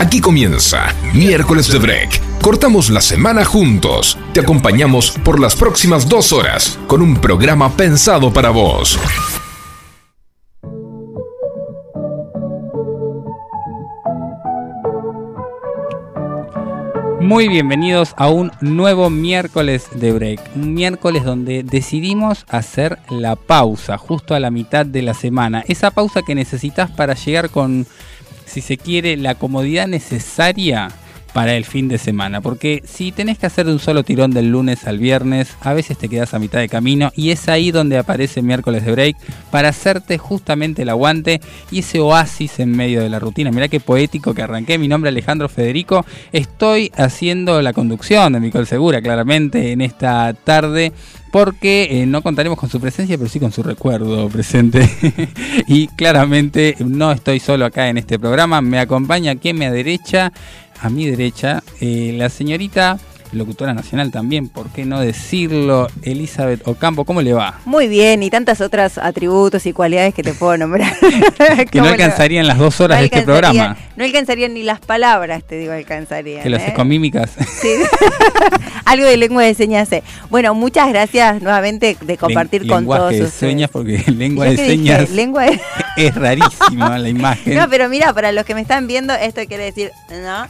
Aquí comienza Miércoles de Break. Cortamos la semana juntos. Te acompañamos por las próximas dos horas con un programa pensado para vos. Muy bienvenidos a un nuevo miércoles de break. Un miércoles donde decidimos hacer la pausa justo a la mitad de la semana. Esa pausa que necesitas para llegar con, si se quiere, la comodidad necesaria para el fin de semana. Porque si tenés que hacer de un solo tirón del lunes al viernes, a veces te quedas a mitad de camino y es ahí donde aparece miércoles de break para hacerte justamente el aguante y ese oasis en medio de la rutina. Mirá qué poético que arranqué. Mi nombre es Alejandro Federico. Estoy haciendo la conducción de Micol Segura, claramente, en esta tarde porque eh, no contaremos con su presencia, pero sí con su recuerdo presente. y claramente no estoy solo acá en este programa, me acompaña aquí a mi derecha, a mi derecha, la señorita locutora nacional también, ¿por qué no decirlo? Elizabeth Ocampo, ¿cómo le va? Muy bien, y tantos otros atributos y cualidades que te puedo nombrar. que no alcanzarían las dos horas de este programa. No alcanzarían ni las palabras, te digo, alcanzarían. Que lo haces ¿eh? con mímicas. Sí. Algo de lengua de señas. Bueno, muchas gracias nuevamente de compartir con todos de señas, porque lengua de señas lengua es rarísima la imagen. No, pero mira, para los que me están viendo, esto quiere decir, ¿no?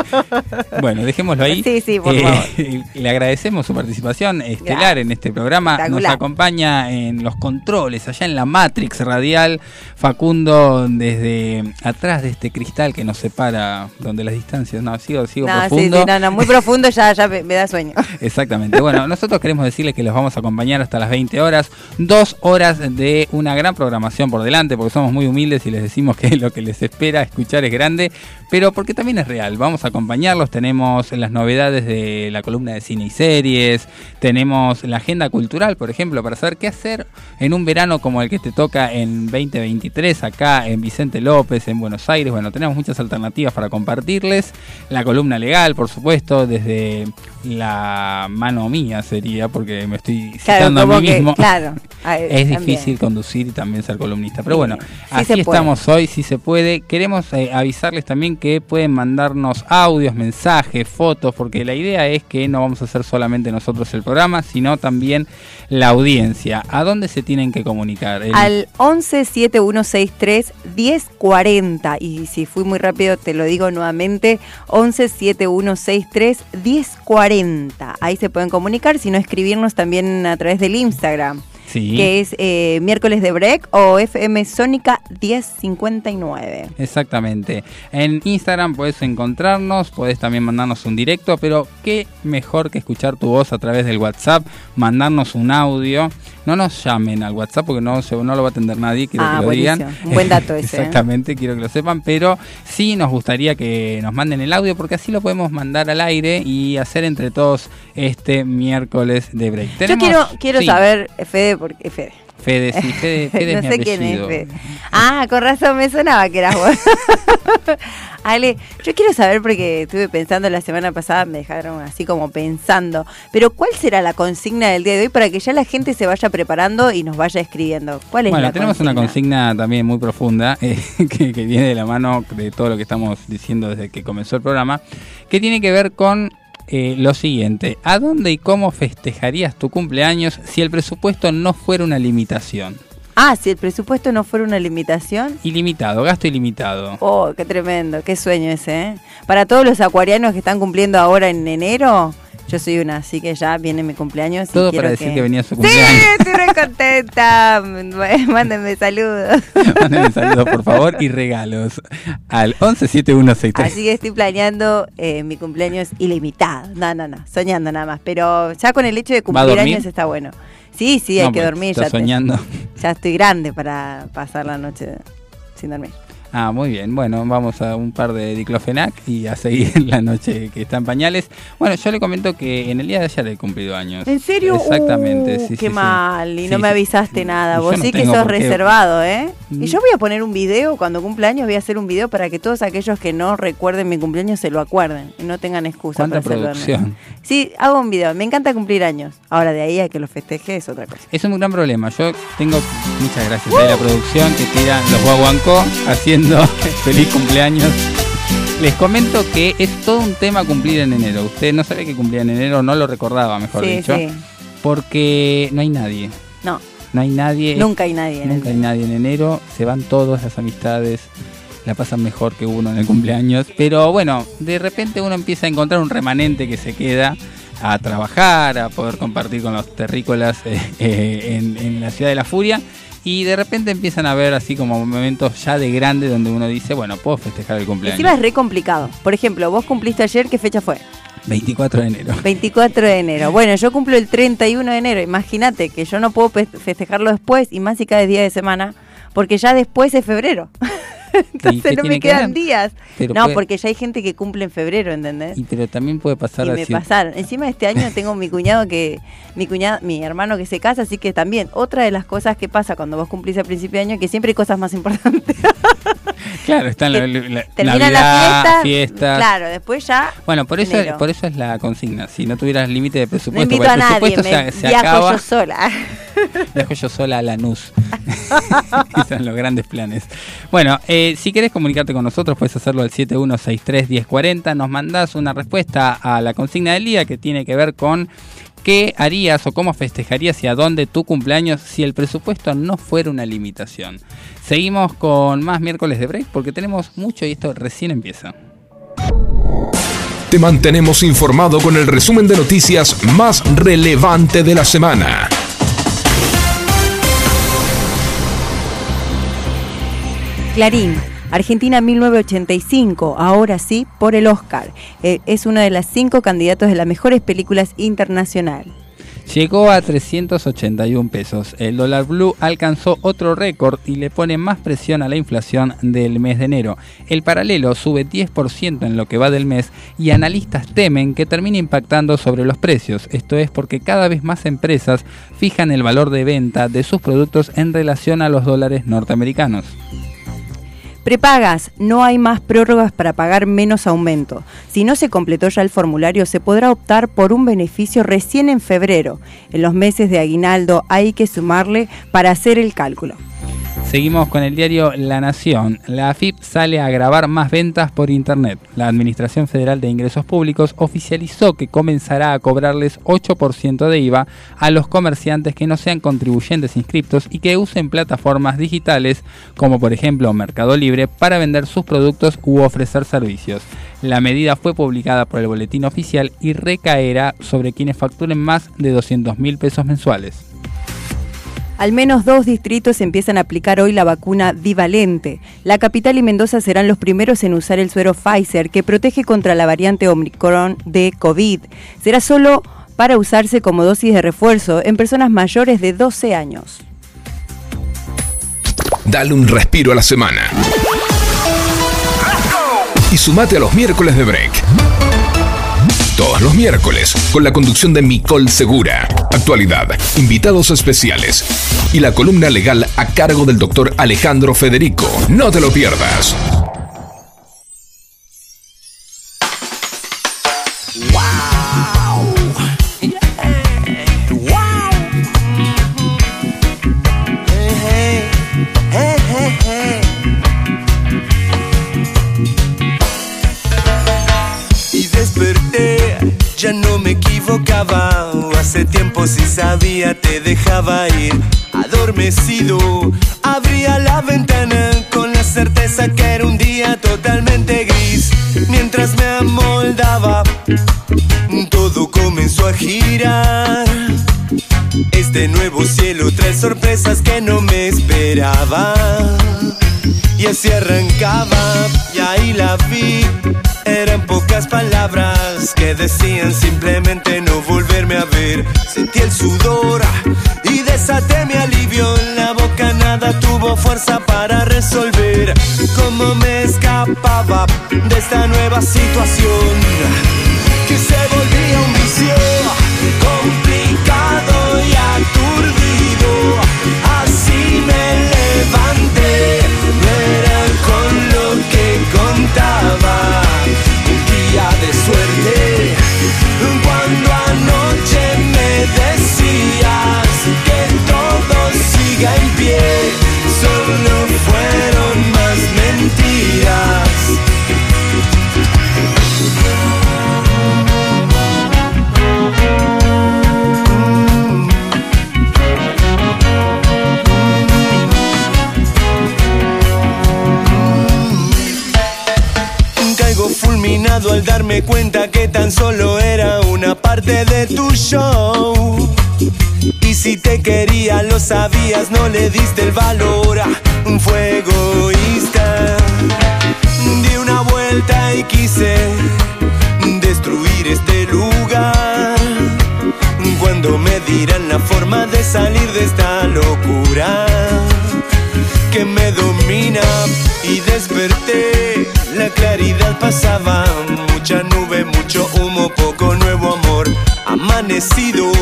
bueno, dejémoslo ahí. Sí, sí, por eh, Le agradecemos su participación estelar en este programa. Nos acompaña en los controles, allá en la Matrix Radial, Facundo desde atrás de este cristal que nos separa, donde las distancias, no, sigo, sigo profundo. Sí, no, no, muy profundo ya, ya me, da sueño. Exactamente. Bueno, nosotros queremos decirles que los vamos a acompañar hasta las 20 horas, dos horas de una gran programación por delante, porque somos muy humildes y les decimos que lo que les espera escuchar es grande, pero porque también es real. Vamos a acompañarlos, tenemos las novedades desde la columna de cine y series, tenemos la agenda cultural, por ejemplo, para saber qué hacer en un verano como el que te toca en 2023 acá en Vicente López, en Buenos Aires. Bueno, tenemos muchas alternativas para compartirles. La columna legal, por supuesto, desde la mano mía sería, porque me estoy citando a mí mismo. claro, es difícil conducir y también ser columnista. Pero bueno, así estamos hoy, si se puede. Queremos eh, avisarles también que pueden mandarnos audios, mensajes, fotos, porque la idea es que no vamos a hacer solamente nosotros el programa, sino también la audiencia. ¿A dónde se tienen que comunicar? Al 11 7163 1040. Y si fui muy rápido, te lo digo nuevamente: 11 7163 1040. Ahí se pueden comunicar, si no escribirnos también a través del Instagram que es eh, miércoles de break o FM Sónica 1059. Exactamente. En Instagram puedes encontrarnos, puedes también mandarnos un directo, pero qué mejor que escuchar tu voz a través del WhatsApp, mandarnos un audio. No nos llamen al WhatsApp porque no, no lo va a atender nadie, quiero ah, que lo digan. Un buen dato ese. ¿eh? Exactamente, quiero que lo sepan, pero sí nos gustaría que nos manden el audio porque así lo podemos mandar al aire y hacer entre todos este miércoles de break. Yo quiero, quiero saber, Fede, porque Fede. Fede, sí, Fede, Fede no sé quién es Fede. Ah, con razón me sonaba que eras vos. Ale, yo quiero saber porque estuve pensando la semana pasada, me dejaron así como pensando, pero ¿cuál será la consigna del día de hoy para que ya la gente se vaya preparando y nos vaya escribiendo? ¿Cuál es bueno, tenemos una consigna también muy profunda eh, que, que viene de la mano de todo lo que estamos diciendo desde que comenzó el programa, que tiene que ver con eh, lo siguiente, ¿a dónde y cómo festejarías tu cumpleaños si el presupuesto no fuera una limitación? Ah, si el presupuesto no fuera una limitación. Ilimitado, gasto ilimitado. Oh, qué tremendo, qué sueño ese, ¿eh? Para todos los acuarianos que están cumpliendo ahora en enero, yo soy una, así que ya viene mi cumpleaños. Todo para decir que... venía su cumpleaños. Sí, estoy re contenta. Mándenme saludos. Mándenme saludos, por favor, y regalos al 117163. Así que estoy planeando eh, mi cumpleaños ilimitado. No, no, no, soñando nada más. Pero ya con el hecho de cumplir años está bueno. Sí, sí, hay que pues, dormir. ya soñando. ya estoy grande para pasar la noche sin dormir. Ah, muy bien. Bueno, vamos a un par de diclofenac y a seguir la noche que está en pañales. Bueno, yo le comento que en el día de ayer he cumplido años. ¿En serio? Exactamente, uh, sí, Qué mal, y no me avisaste nada. Vos sí que sos reservado, ¿eh? Y yo voy a poner un video, cuando cumpla años voy a hacer un video para que todos aquellos que no recuerden mi cumpleaños se lo acuerden y no tengan excusa para producción? Sí, hago un video. Me encanta cumplir años. Ahora de ahí a que lo festeje es otra cosa. Es un gran problema. Yo tengo muchas gracias a la producción que tira los guaguancó feliz cumpleaños Les comento que es todo un tema cumplir en enero. Usted no sabe que cumplía en enero, no lo recordaba, mejor Sí, dicho. sí. Porque no hay nadie. No, No hay nadie. nunca hay nadie. en Nunca hay nadie en enero, se van todas las amistades, la pasan mejor que uno en el cumpleaños, pero bueno, de repente uno empieza a encontrar un remanente que se queda a trabajar, a poder compartir con los terrícolas eh, eh, en, en la ciudad de la furia. Y de repente empiezan a ver así como momentos ya de grande donde uno dice, bueno, puedo festejar el cumpleaños. Encima es re complicado. Por ejemplo, vos cumpliste ayer, ¿qué fecha fue? 24 de enero. 24 de enero. Bueno, yo cumplo el 31 de enero. Imagínate que yo no puedo festejarlo después y más si cae día de semana, porque ya después es febrero. Entonces no me que quedan días. Pero no, puede- porque ya hay gente que cumple en febrero, ¿entendés? Y, pero también puede pasar Y me así. pasaron. Encima este año tengo mi cuñado que, mi cuñado, mi hermano que se casa, así que también otra de las cosas que pasa cuando vos cumplís a principio de año, que siempre hay cosas más importantes. Claro, están la, la- Termina Navidad, la fiesta, fiestas. Claro, después ya. Bueno, por eso, enero. por eso es la consigna. Si no tuvieras límite de No presupuesto, invito porque a nadie, me se, se viajo acaba. yo sola. Dejo yo sola a Lanús. Esos son los grandes planes. Bueno, eh, si querés comunicarte con nosotros, puedes hacerlo al 7163-1040. Nos mandás una respuesta a la consigna del día que tiene que ver con qué harías o cómo festejarías y a dónde tu cumpleaños si el presupuesto no fuera una limitación. Seguimos con más miércoles de break porque tenemos mucho y esto recién empieza. Te mantenemos informado con el resumen de noticias más relevante de la semana. Clarín. Argentina 1985, ahora sí, por el Oscar. Eh, es una de las cinco candidatos de las mejores películas internacional. Llegó a 381 pesos. El dólar blue alcanzó otro récord y le pone más presión a la inflación del mes de enero. El paralelo sube 10% en lo que va del mes y analistas temen que termine impactando sobre los precios. Esto es porque cada vez más empresas fijan el valor de venta de sus productos en relación a los dólares norteamericanos. Prepagas, no hay más prórrogas para pagar menos aumento. Si no se completó ya el formulario, se podrá optar por un beneficio recién en febrero. En los meses de aguinaldo hay que sumarle para hacer el cálculo. Seguimos con el diario La Nación. La AFIP sale a grabar más ventas por Internet. La Administración Federal de Ingresos Públicos oficializó que comenzará a cobrarles 8% de IVA a los comerciantes que no sean contribuyentes inscriptos y que usen plataformas digitales como por ejemplo Mercado Libre para vender sus productos u ofrecer servicios. La medida fue publicada por el Boletín Oficial y recaerá sobre quienes facturen más de 200 mil pesos mensuales. Al menos dos distritos empiezan a aplicar hoy la vacuna bivalente. La capital y Mendoza serán los primeros en usar el suero Pfizer, que protege contra la variante Omicron de COVID. Será solo para usarse como dosis de refuerzo en personas mayores de 12 años. Dale un respiro a la semana. Y sumate a los miércoles de break. Todos los miércoles, con la conducción de Micol Segura, actualidad, invitados especiales y la columna legal a cargo del doctor Alejandro Federico. No te lo pierdas. Ya no me equivocaba. Hace tiempo si sabía te dejaba ir. Adormecido, abría la ventana con la certeza que era un día totalmente gris. Mientras me amoldaba, todo comenzó a girar. Este nuevo cielo trae sorpresas que no me esperaba. Y así arrancaba, y ahí la vi. Eran pocas palabras que decían simplemente no volverme a ver. Sentí el sudor y desaté mi alivio. La boca nada tuvo fuerza para resolver cómo me escapaba de esta nueva situación que se volvía un vicio complicado y aturdido. Así me levanté, no era con lo que contaba. Al darme cuenta que tan solo era una parte de tu show. Y si te quería lo sabías, no le diste el valor. Fue egoísta. Di una vuelta y quise destruir este lugar. Cuando me dirán la forma de salir de esta locura que me domina y desperté. La claridad pasaba, mucha nube, mucho humo, poco nuevo amor. Amanecido,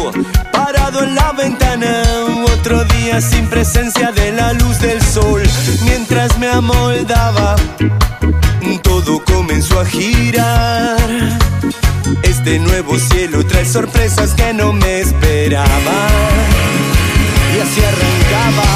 parado en la ventana, otro día sin presencia de la luz del sol. Mientras me amoldaba, todo comenzó a girar. Este nuevo cielo trae sorpresas que no me esperaba. Y así arrancaba,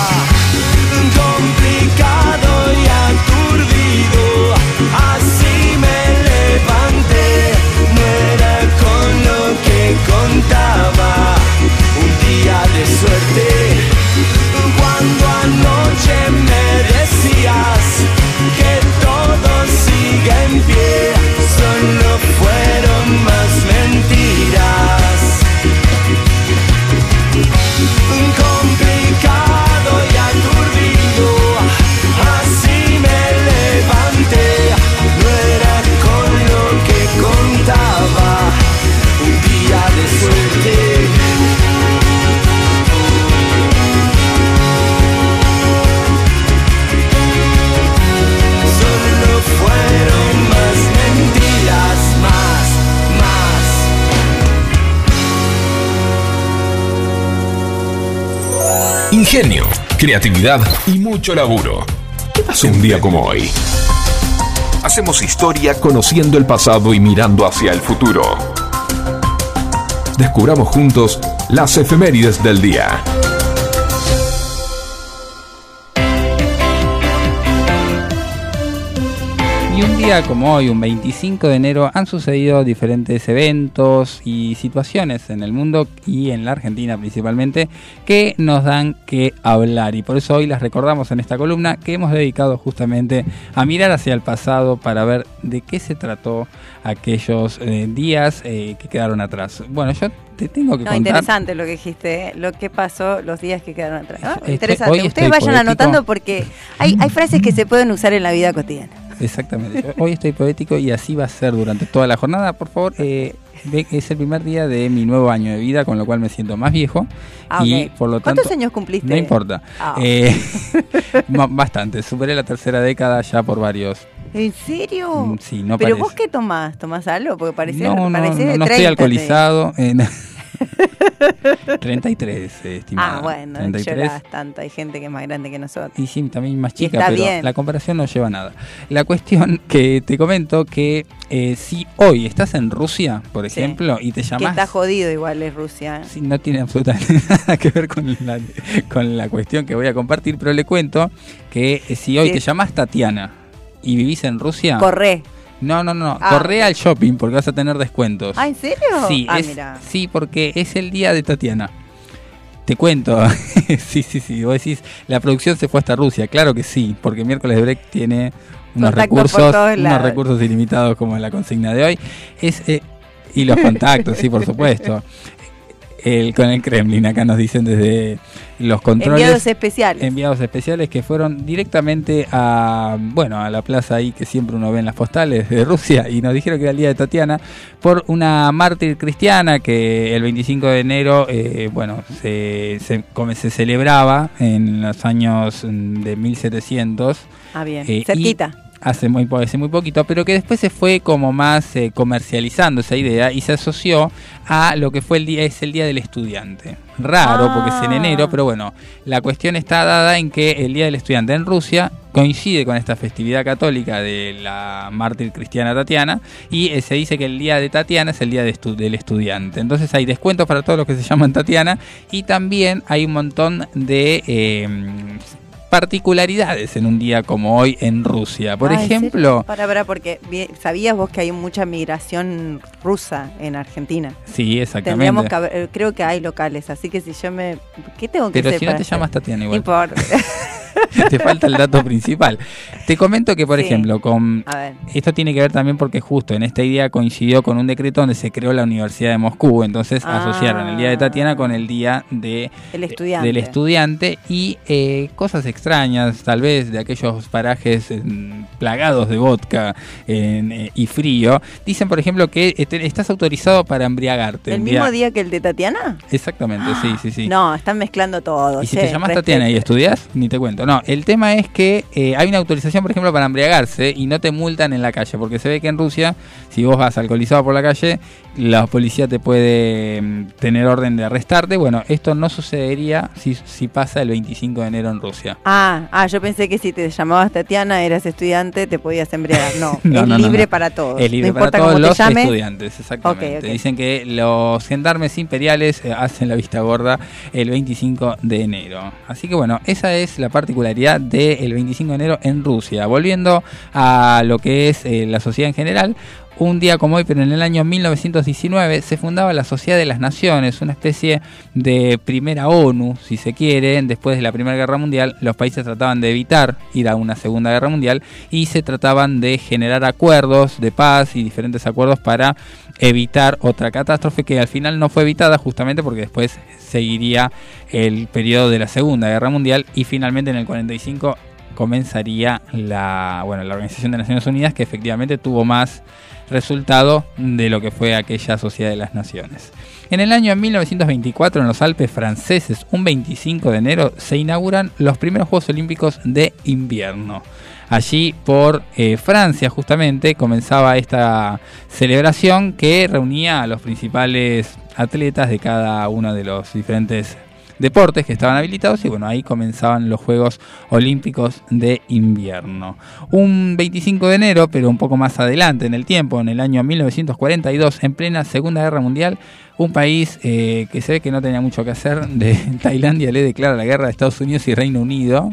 creatividad y mucho laburo. ¿Qué un día como hoy? Hacemos historia conociendo el pasado y mirando hacia el futuro. Descubramos juntos las efemérides del día. Y un día como hoy, un 25 de enero, han sucedido diferentes eventos y situaciones en el mundo y en la Argentina principalmente que nos dan que hablar. Y por eso hoy las recordamos en esta columna que hemos dedicado justamente a mirar hacia el pasado para ver de qué se trató aquellos eh, días eh, que quedaron atrás. Bueno, yo te tengo que No, contar. interesante lo que dijiste, ¿eh? lo que pasó los días que quedaron atrás. ¿no? Estoy- interesante. Ustedes vayan poético. anotando porque hay, hay frases que se pueden usar en la vida cotidiana. Exactamente. Hoy estoy poético y así va a ser durante toda la jornada. Por favor, eh, es el primer día de mi nuevo año de vida, con lo cual me siento más viejo. Ah, y ok. por lo tanto. ¿Cuántos años cumpliste? No importa. Ah. Eh, bastante. Superé la tercera década ya por varios. ¿En serio? Mm, sí, no ¿Pero parece. vos qué tomás? ¿Tomás algo? Porque parece, no, no, no, no 30, estoy alcoholizado. eh. 33, eh, estimada. Ah, bueno, 33. llorás tanto. Hay gente que es más grande que nosotros. Y sí, también más chica, pero bien. la comparación no lleva a nada. La cuestión que te comento que eh, si hoy estás en Rusia, por Sí. ejemplo, y te Que llamas está jodido igual es Rusia. Sí, no tiene absolutamente nada que ver con la, con la cuestión que voy a compartir, pero le cuento que eh, si hoy Sí. te llamas Tatiana y vivís en Rusia, Corre. No, no, no, Ah. corre al shopping porque vas a tener descuentos. Ah, ¿en serio? sí, ah, es- mira. sí, porque es el día de Tatiana. Te cuento, sí, sí, sí, vos decís, la producción se fue hasta Rusia, claro que sí, porque miércoles de break tiene unos recursos, unos recursos ilimitados como en la consigna de hoy. Es, eh, y los contactos, sí, por supuesto. El, con el Kremlin, acá nos dicen desde los controles. Enviados especiales. enviados especiales que fueron directamente a bueno a la plaza ahí que siempre uno ve en las postales de Rusia y nos dijeron que era el día de Tatiana por una mártir cristiana que el 25 de enero eh, bueno se, se, como se celebraba en los años de 1700 ah, bien. eh, y Cerquita. Hace muy, hace muy poquito, pero que después se fue como más eh, comercializando esa idea y se asoció a lo que fue el día, es el Día del Estudiante. Raro, porque es en Ah. enero, pero bueno, la cuestión está dada en que el Día del Estudiante en Rusia coincide con esta festividad católica de la mártir cristiana Tatiana y eh, se dice que el día de Tatiana es el día de estu- del estudiante. Entonces hay descuentos para todos los que se llaman Tatiana y también hay un montón de eh, particularidades en un día como hoy en Rusia. Por Ah, ¿en ejemplo? Para, para, porque sabías vos que hay mucha migración rusa en Argentina. sí, Tendríamos exactamente. que haber- creo que hay locales, así que si yo me. ¿Qué tengo que Pero hacer si no te hacer? llamas Tatiana No igual. importa. Te falta el dato principal. Te comento que, por Sí. ejemplo, con esto tiene que ver también porque justo en esta idea coincidió con un decreto donde se creó la Universidad de Moscú. Entonces Ah. asociaron el día de Tatiana con el día de El estudiante. del estudiante y eh, cosas extrañas, tal vez de aquellos parajes mm, plagados de vodka eh, y frío. Dicen, por ejemplo, que eh, te- estás autorizado para embriagarte. ¿El mismo día que el de Tatiana? Exactamente, sí, sí, sí. No, están mezclando todo. Y si te llamas. Tatiana y estudias, ni te cuento. No, el tema es que eh, hay una autorización, por ejemplo, para embriagarse y no te multan en la calle, porque se ve que en Rusia, si vos vas alcoholizado por la calle, la policía te puede mm, tener orden de arrestarte. Bueno, esto no sucedería si, si pasa el 25 de enero en Rusia. Ah, ah, yo pensé que si te llamabas Tatiana, eras estudiante, te podías embriagar. No, No, es no, no, libre para todos. Es libre no para todos los estudiantes, exactamente. Ok, ok. Dicen que los gendarmes imperiales eh, hacen la vista gorda el 25 de enero. Así que bueno, esa es la particularidad del 25 de enero en Rusia. Volviendo a lo que es eh, la sociedad en general. Un día como hoy, pero en el año 1919, se fundaba la Sociedad de las Naciones, una especie de primera ONU, si se quiere. Después de la Primera Guerra Mundial, los países trataban de evitar ir a una Segunda Guerra Mundial y se trataban de generar acuerdos de paz y diferentes acuerdos para evitar otra catástrofe que al final no fue evitada justamente porque después seguiría el periodo de la Segunda Guerra Mundial y finalmente en el 45 comenzaría la, bueno, la Organización de Naciones Unidas que efectivamente tuvo más resultado de lo que fue aquella Sociedad de las Naciones. En el año 1924 en los Alpes franceses, un 25 de enero, se inauguran los primeros Juegos Olímpicos de invierno. Allí por eh, Francia justamente comenzaba esta celebración que reunía a los principales atletas de cada uno de los diferentes deportes que estaban habilitados y bueno, ahí comenzaban los Juegos Olímpicos de invierno. Un 25 de enero, pero un poco más adelante en el tiempo, en el año 1942, en plena Segunda Guerra Mundial, un país eh, que se ve que no tenía mucho que hacer, de Tailandia le declara la guerra a Estados Unidos y Reino Unido.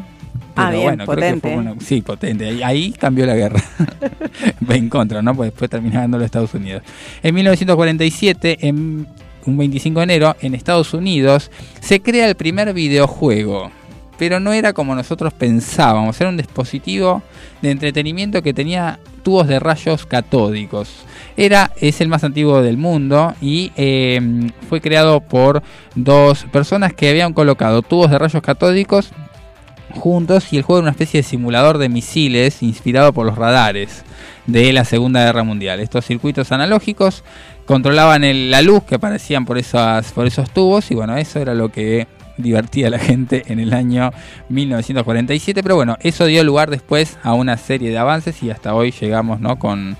Ah, bien, creo que potente. fue una- sí, potente. Ahí, ahí cambió la guerra. Va en contra, ¿no? Pues después terminó ganando los Estados Unidos. En 1947, en un 25 de enero, en Estados Unidos, se crea el primer videojuego. Pero no era como nosotros pensábamos, era un dispositivo de entretenimiento que tenía tubos de rayos catódicos. Era, es el más antiguo del mundo y eh, fue creado por dos personas que habían colocado tubos de rayos catódicos juntos y el juego era una especie de simulador de misiles inspirado por los radares de la Segunda Guerra Mundial. Estos circuitos analógicos controlaban el- la luz que aparecían por, esas, por esos tubos y bueno, eso era lo que divertía a la gente en el año 1947, pero bueno, eso dio lugar después a una serie de avances y hasta hoy llegamos ¿no? con,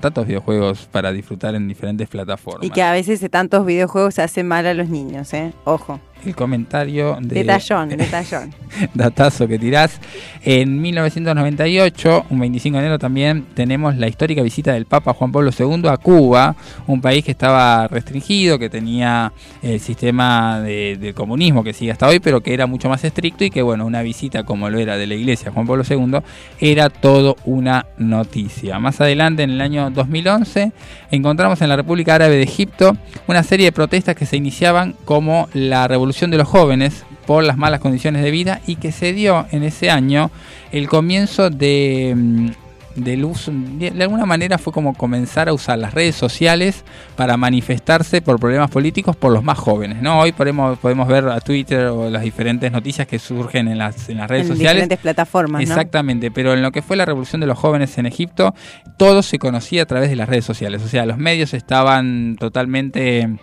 tantos videojuegos para disfrutar en diferentes plataformas. Y que a veces de tantos videojuegos hacen mal a los niños, ¿eh? Ojo. El comentario de... Detallón, detallón. datazo que tirás. En 1998, un 25 de enero también, tenemos la histórica visita del Papa Juan Pablo II a Cuba, un país que estaba restringido, que tenía el sistema de- del comunismo que sigue hasta hoy, pero que era mucho más estricto y que, bueno, una visita como lo era de la iglesia Juan Pablo II era todo una noticia. Más adelante, en el año 2011, encontramos en la República Árabe de Egipto una serie de protestas que se iniciaban como la revolución de los jóvenes por las malas condiciones de vida y que se dio en ese año el comienzo de mm, del uso, de alguna manera fue como comenzar a usar las redes sociales para manifestarse por problemas políticos por los más jóvenes, ¿no? Hoy podemos, podemos ver a Twitter o las diferentes noticias que surgen en las, en las redes en sociales diferentes plataformas, ¿no? Exactamente, pero en lo que fue la revolución de los jóvenes en Egipto, todo se conocía a través de las redes sociales. O sea, los medios estaban totalmente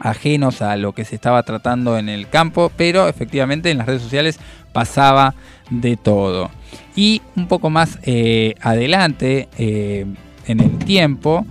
ajenos a lo que se estaba tratando en el campo, pero efectivamente en las redes sociales pasaba de todo. Y un poco más eh, adelante eh, en el tiempo,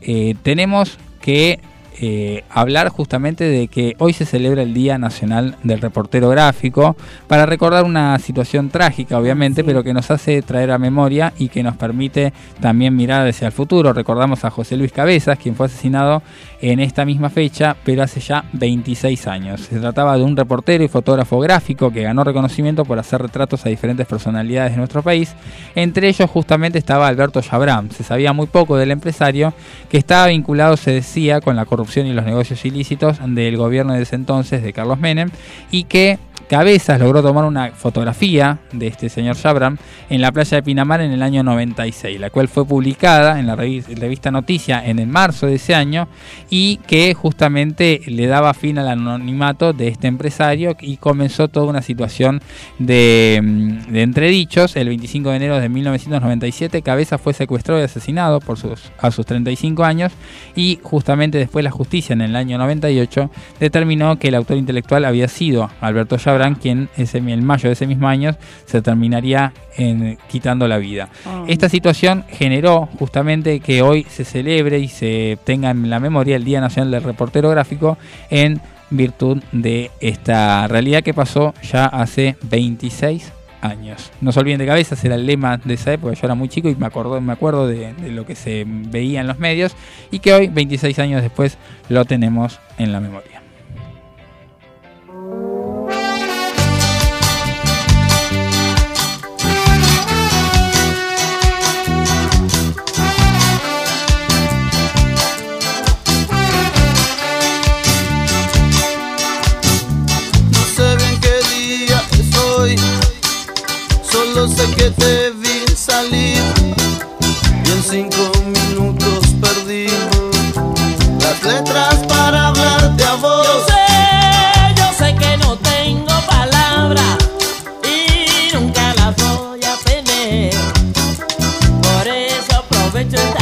eh, tenemos que eh, hablar justamente de que hoy se celebra el Día Nacional del Reportero Gráfico para recordar una situación trágica, obviamente, Sí. pero que nos hace traer a memoria y que nos permite también mirar hacia el futuro. Recordamos a José Luis Cabezas, quien fue asesinado en esta misma fecha, pero hace ya 26 años. Se trataba de un reportero y fotógrafo gráfico que ganó reconocimiento por hacer retratos a diferentes personalidades de nuestro país. Entre ellos justamente estaba Alberto Yabram. Se sabía muy poco del empresario que estaba vinculado, se decía, con la corrupción y los negocios ilícitos del gobierno de ese entonces de Carlos Menem y que Cabezas logró tomar una fotografía de este señor Shabram en la playa de Pinamar en el año 96, la cual fue publicada en la revista Noticia en el marzo de ese año y que justamente le daba fin al anonimato de este empresario y comenzó toda una situación de, entredichos. El 25 de enero de 1997 Cabezas fue secuestrado y asesinado a sus 35 años y justamente después la justicia en el año 98 determinó que el autor intelectual había sido Alberto Shabram quien ese, en mayo de ese mismo año se terminaría en, quitando la vida. Ah. Esta situación generó justamente que hoy se celebre y se tenga en la memoria el Día Nacional del Reportero Gráfico en virtud de esta realidad que pasó ya hace 26 años. No se olviden de cabeza, era el lema de esa época, yo era muy chico y me, acuerdo, me acuerdo de, de, lo que se veía en los medios y que hoy, 26 años después, lo tenemos en la memoria. Sé que te vi salir y en cinco minutos perdí las letras para hablarte a vos. Yo sé, yo sé que no tengo palabras y nunca las voy a tener. Por eso aprovecho esta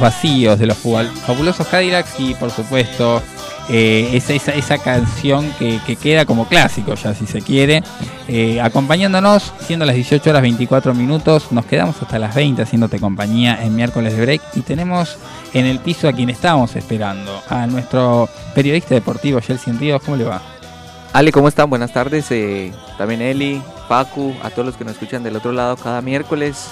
Vacíos de los fabulosos Cadillacs y por supuesto eh, esa, esa, esa canción que, que queda como clásico ya si se quiere. Eh, acompañándonos, siendo las 18 horas 24 minutos, nos quedamos hasta las 20 haciéndote compañía en miércoles de break y tenemos en el piso a quien estábamos esperando, a nuestro periodista deportivo Jelsin Ríos, ¿cómo le va? Ale, ¿cómo están? Buenas tardes. eh, también Eli, Pacu, a todos los que nos escuchan del otro lado cada miércoles.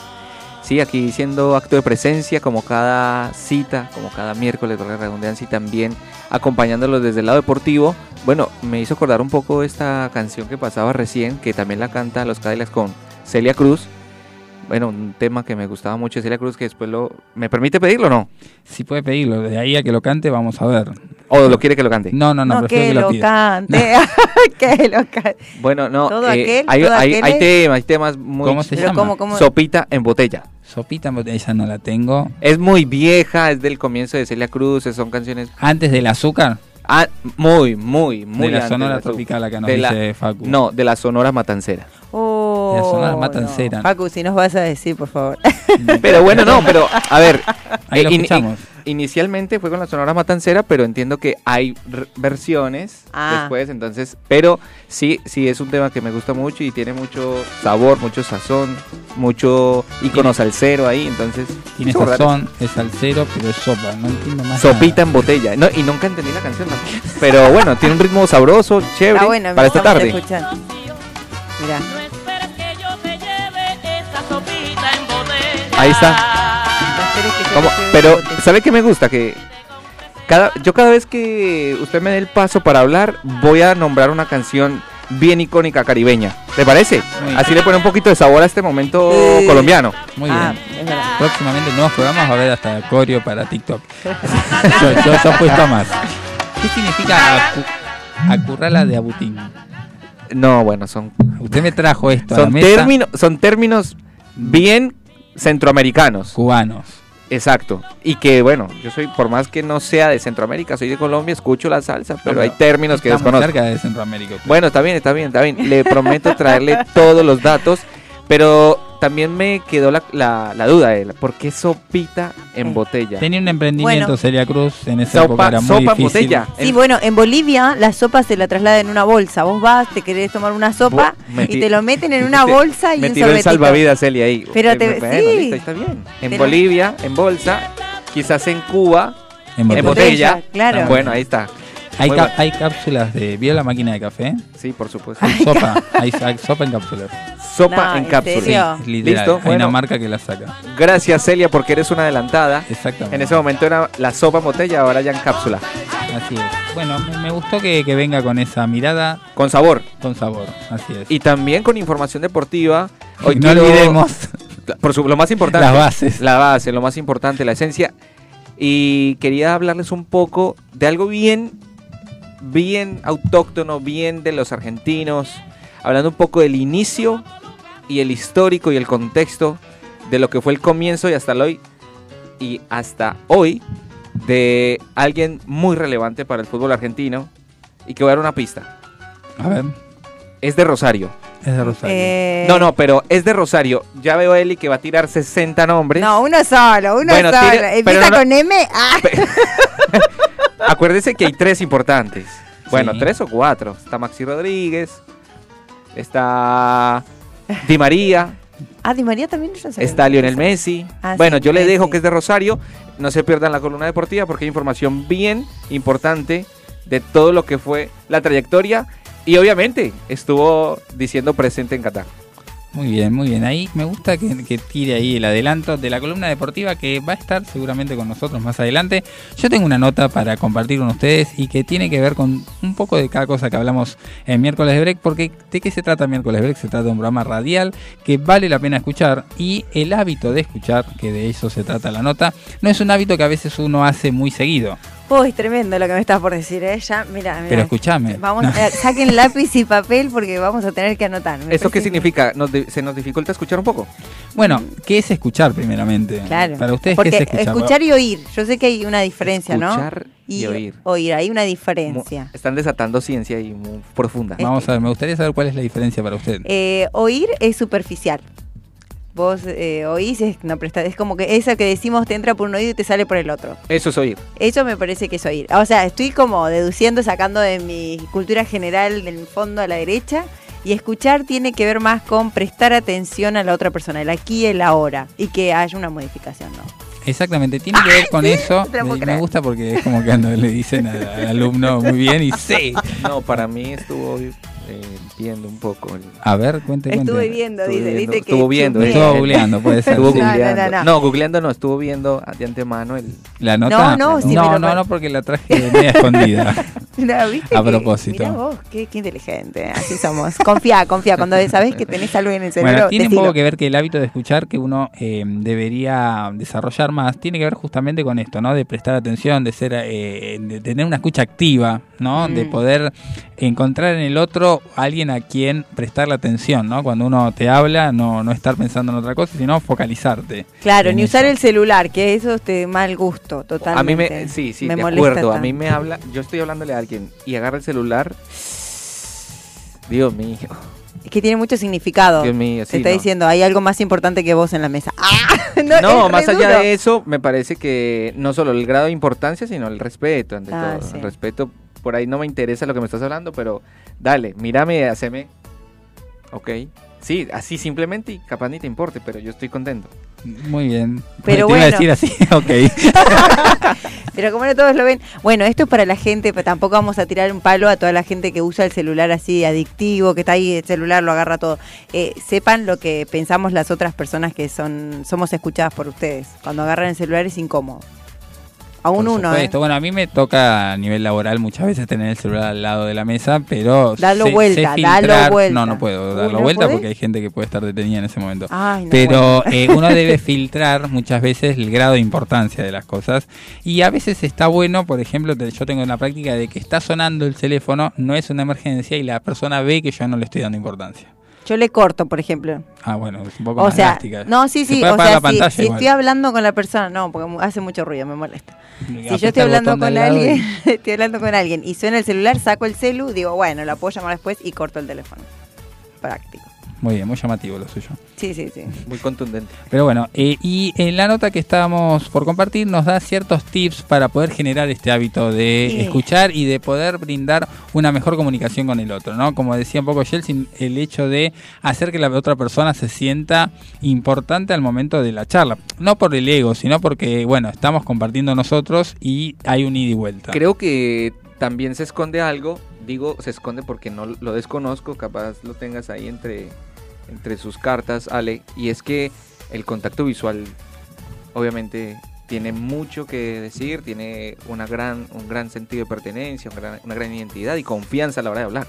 Sí, aquí siendo acto de presencia, como cada cita, como cada miércoles, por la redundancia, y también acompañándolos desde el lado deportivo. Bueno, me hizo acordar un poco esta canción que pasaba recién, que también la canta Los Cadillacs con Celia Cruz. Bueno, un tema que me gustaba mucho de Celia Cruz, que después lo... ¿Me permite pedirlo o no? Si puede pedirlo, de ahí a que lo cante vamos a ver. ¿O lo quiere que lo cante? No, no, no, No, que que lo cante. que lo cante. Bueno, no. Todo eh, aquel, hay, todo hay- aquel hay es- temas, hay temas muy... ¿Cómo se Pero llama? ¿cómo, cómo? Sopita en botella. Sopita en botella, esa no la tengo. Es muy vieja, es del comienzo de Celia Cruz, son canciones Antes del azúcar, ah, muy, muy, muy de la antes Sonora de Tropical, acá nos de la- dice Facu. No, de la Sonora Matancera. Oh, No. Matancera. Facu, si nos vas a decir, por favor. Pero bueno, no, pero a ver, Ahí lo eh, in- escuchamos. inicialmente fue con la Sonora Matancera, pero entiendo que hay r- versiones Ah. después, entonces, pero sí, sí es un tema que me gusta mucho y tiene mucho sabor, mucho sazón, mucho icono salsero ahí, entonces Tiene sazón, es salsero, pero es sopa. No entiendo más. Sopita en botella. No, y nunca entendí la canción tampoco. Pero bueno, tiene un ritmo sabroso, chévere, bueno, para esta tarde. escuchar. Mirá. Ahí está. Pero. ¿sabe qué me gusta? Que cada, yo cada vez que usted me dé el paso para hablar, voy a nombrar una canción bien icónica caribeña. ¿Le parece? Así le pone un poquito de sabor a este momento Sí. colombiano. Muy Ah, bien. verdad. Próximamente en nuevos programas va a haber hasta coreo para TikTok. yo, yo, a más. ¿Qué significa acu acurrala de abutín? No, bueno, son, Usted me trajo esto a la son, mesa. términos, son términos bien centroamericanos. Cubanos. Exacto. Y que, bueno, yo soy, por más que no sea de Centroamérica, soy de Colombia, escucho la salsa, pero hay términos que desconozco. cerca de Centroamérica. usted. Bueno, está bien, está bien, está bien. Le prometo traerle todos los datos, pero también me quedó la, la, la duda de él. ¿Por qué sopita en Eh, botella? Tenía un emprendimiento Bueno. Celia Cruz en esa época Sopa, era muy sopa en difícil. botella. Sí, En- bueno, en Bolivia la sopa se la traslada en una bolsa. Vos vas, te querés tomar una sopa Bo- y te lo meten en una bolsa y me un tiró el salvavidas Eli ahí. Pero Eh, te- bueno, sí. listo, está bien. En Te lo- Bolivia, en bolsa, quizás en Cuba, En en botella. botella. botella, claro. Bueno, ahí está. Hay, Muy ca- bueno. hay cápsulas de. ¿Vio la máquina de café? Sí, por supuesto. Hay sopa. hay, hay sopa en cápsulas. Sopa No, en ¿en cápsula. serio? Es literal. Listo, Hay bueno. una marca que la saca. Gracias Celia porque eres una adelantada. Exactamente. En ese momento era la sopa en botella, ahora ya en cápsula. Así es. Bueno, me, me gustó que, que venga con esa mirada Con sabor. con sabor. Así es. Y también con información deportiva. Hoy no quiero- olvidemos Por su- lo más importante. las bases. La base, lo más importante, la esencia. Y quería hablarles un poco de algo bien, bien autóctono, bien de los argentinos. Hablando un poco del inicio y el histórico y el contexto de lo que fue el comienzo y hasta el hoy. Y hasta hoy de alguien muy relevante para el fútbol argentino. Y que voy a dar una pista. A ver, Es de Rosario. es de Rosario. Eh, No, no, pero es de Rosario. Ya veo a Eli que va a tirar 60 nombres. No, uno solo, uno Bueno, solo. tire- Empieza pero no- con M. Ah, Acuérdese que hay tres importantes. Bueno, Sí. tres o cuatro. Está Maxi Rodríguez, está Di María, Ah, Di María también sabía. está Lionel Messi. Ah, bueno, sí, yo le Messi. dejo que es de Rosario. No se pierdan la columna deportiva porque hay información bien importante de todo lo que fue la trayectoria. Y obviamente estuvo diciendo presente en Qatar. Muy bien, muy bien. Ahí me gusta que, tire ahí el adelanto de la columna deportiva que va a estar seguramente con nosotros más adelante. Yo tengo una nota para compartir con ustedes y que tiene que ver con un poco de cada cosa que hablamos en miércoles de break, porque ¿de qué se trata miércoles break? Se trata de un programa radial que vale la pena escuchar y el hábito de escuchar, que de eso se trata la nota, no es un hábito que a veces uno hace muy seguido. Uy, tremendo lo que me estás por decir, ¿eh? Ya, mira. Pero escúchame. Vamos, a saquen lápiz y papel porque vamos a tener que anotar. ¿Eso qué significa? ¿Nos di- ¿Se nos dificulta escuchar un poco? Bueno, ¿qué es escuchar primeramente? Claro. Para ustedes, Porque ¿qué es escuchar? y oír. Yo sé que hay una diferencia, ¿no? Escuchar y oír. hay una Mu- diferencia. Están desatando ciencia y muy profunda. Eh, Vamos a ver, me gustaría saber cuál es la diferencia para usted. Eh, oír es superficial. Vos eh, oís, es, no prestás, es como que esa que decimos te entra por un oído y te sale por el otro. Eso es oír. Eso me parece que es oír. O sea, estoy como deduciendo, sacando de mi cultura general del fondo a la derecha. Y escuchar tiene que ver más con prestar atención a la otra persona, el aquí y el ahora. Y que haya una modificación, ¿no? Exactamente, tiene que ver con eso. te la puedo Me- gusta porque es como que cuando le dicen al, al alumno muy bien y sí. No, para mí estuvo eh, viendo un poco. el- A ver, cuente, cuente. Estuve viendo, Estuve dice, viendo, dice que estuvo viendo, chusmeé. Estuvo googleando, puede ser. Estuvo sí. No, no, googleando. no, No, no. googleando no, estuvo viendo de antemano el... La nota. No, no, sí no, no, no, porque la traje media escondida. No, ¿viste A que- propósito. mirá vos, qué, qué inteligente, así somos. Confía, confía, cuando sabés que tenés algo en el cerebro, Bueno, tiene un poco que ver que el hábito de escuchar que uno eh, debería desarrollar más, tiene que ver justamente con esto, ¿no? De prestar atención, de ser, eh, de tener una escucha activa, ¿no? De Mm. poder encontrar en el otro alguien a quien prestarle atención, ¿no? Cuando uno te habla, no, no estar pensando en otra cosa, sino focalizarte. Claro, ni usar el celular, que eso es de mal gusto, A totalmente. mí me... Sí, sí, Me de acuerdo. A mí me habla... Yo estoy hablándole a alguien y agarra el celular... Dios mío. Es que tiene mucho significado. Dios mío, Te sí, está no. diciendo, hay algo más importante que vos en la mesa. ¡Ah! No, más allá duro. de eso, me parece que no solo el grado de importancia, sino el respeto, ante Ah, todo. sí. El respeto, por ahí no me interesa lo que me estás hablando, pero dale, mírame, haceme. Ok. Sí, así simplemente y capaz ni te importe, pero yo estoy contento. Muy bien. Pero Te iba a bueno. decir así, ok. Pero como no todos lo ven. Bueno, esto es para la gente, pero tampoco vamos a tirar un palo a toda la gente que usa el celular así adictivo, que está ahí, el celular lo agarra todo. Eh, sepan lo que pensamos las otras personas que son somos escuchadas por ustedes. Cuando agarran el celular es incómodo. Aún Por uno, ¿eh? Bueno, a mí me toca a nivel laboral muchas veces tener el celular al lado de la mesa, pero. Dalo sé- vuelta, sé dalo vuelta. No, no puedo darlo ¿no vuelta podés? porque hay gente que puede estar detenida en ese momento. Ay, no, pero eh, uno debe filtrar muchas veces el grado de importancia de las cosas. Y a veces está bueno, por ejemplo, yo tengo una práctica de que está sonando el teléfono, no es una emergencia y la persona ve que yo no le estoy dando importancia. Yo le corto, por ejemplo. Ah, bueno, es un poco O más sea, drástica. no, sí, Se sí, puede o sea, la si, pantalla si estoy hablando con la persona, no, porque hace mucho ruido, me molesta. Si yo estoy hablando con lado y- alguien, estoy hablando con alguien y suena el celular, saco el celu, digo, bueno, la puedo llamar después y corto el teléfono. Práctico. Muy bien, muy llamativo lo suyo. Sí, sí, sí. Muy contundente. Pero bueno, eh, y en la nota que estábamos por compartir nos da ciertos tips para poder generar este hábito de Sí. escuchar y de poder brindar una mejor comunicación con el otro, ¿no? Como decía un poco Yeltsin, el hecho de hacer que la otra persona se sienta importante al momento de la charla. No por el ego, sino porque, bueno, estamos compartiendo nosotros y hay un ida y vuelta. Creo que también se esconde algo. Digo, se esconde porque no lo desconozco. Capaz lo tengas ahí entre, entre sus cartas, Ale. Y es que el contacto visual, obviamente, tiene mucho que decir. Tiene una gran, un gran sentido de pertenencia, una gran, una gran identidad y confianza a la hora de hablar.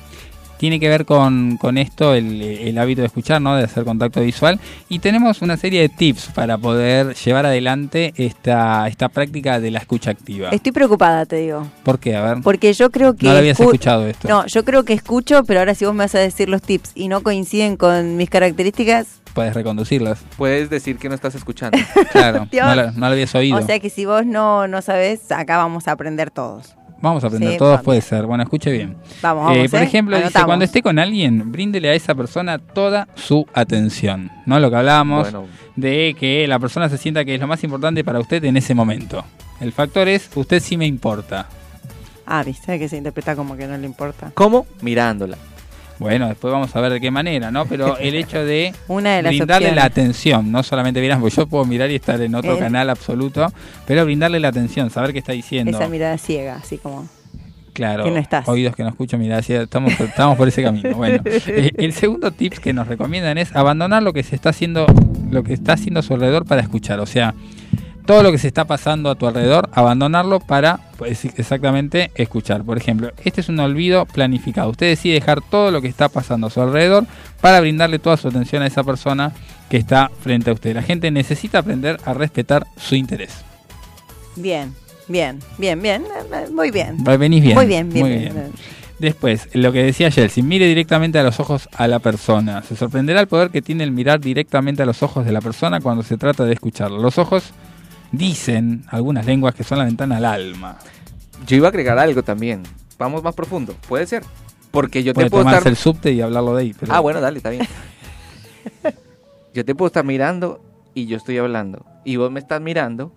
Tiene que ver con, con esto, el, el hábito de escuchar, ¿no? de hacer contacto visual. Y tenemos una serie de tips para poder llevar adelante esta, esta práctica de la escucha activa. Estoy preocupada, te digo. ¿Por qué? A ver. Porque yo creo que. No lo habías escu- escuchado esto. No, yo creo que escucho, pero ahora si vos me vas a decir los tips y no coinciden con mis características, Puedes reconducirlas. Puedes decir que no estás escuchando. Claro, no, lo, no lo habías oído. o sea que si vos no, no sabés, acá vamos a aprender todos. Vamos a aprender Sí, todos, puede ser. Bueno, escuche bien. Vamos, vamos. Eh, por ¿eh? ejemplo, dice, cuando esté con alguien, bríndele a esa persona toda su atención. ¿No? Lo que hablábamos bueno, de que la persona se sienta que es lo más importante para usted en ese momento. El factor es, usted sí me importa. Ah, viste que se interpreta como que no le importa. ¿cómo? Mirándola. Bueno, después vamos a ver de qué manera, ¿no? Pero el hecho de Una de las brindarle la atención, no solamente miras, porque yo puedo mirar y estar en otro canal absoluto, pero brindarle la atención, saber qué está diciendo. Esa mirada ciega, así como. Claro, que no estás. oídos que no escucho, mira, sí, estamos, estamos por ese camino. Bueno, eh, el segundo tip que nos recomiendan es abandonar lo que se está haciendo, lo que está haciendo a su alrededor para escuchar. O sea, todo lo que se está pasando a tu alrededor, abandonarlo para pues, exactamente escuchar. Por ejemplo, este es un olvido planificado. Usted decide dejar todo lo que está pasando a su alrededor para brindarle toda su atención a esa persona que está frente a usted. La gente necesita aprender a respetar su interés. Bien, bien, bien, bien. Muy bien. Venís bien. Muy bien, bien, muy bien. bien. Después, lo que decía Chelsea, mire directamente a los ojos a la persona. Se sorprenderá el poder que tiene el mirar directamente a los ojos de la persona cuando se trata de escucharlo. Los ojos dicen algunas lenguas que son la ventana al alma. Yo iba a agregar algo también. Vamos más profundo. Puede ser. Porque yo Puede te puedo tomarse estar el subte y hablarlo de ahí. pero- Ah, bueno, dale, está bien. yo te puedo estar mirando y yo estoy hablando. Y vos me estás mirando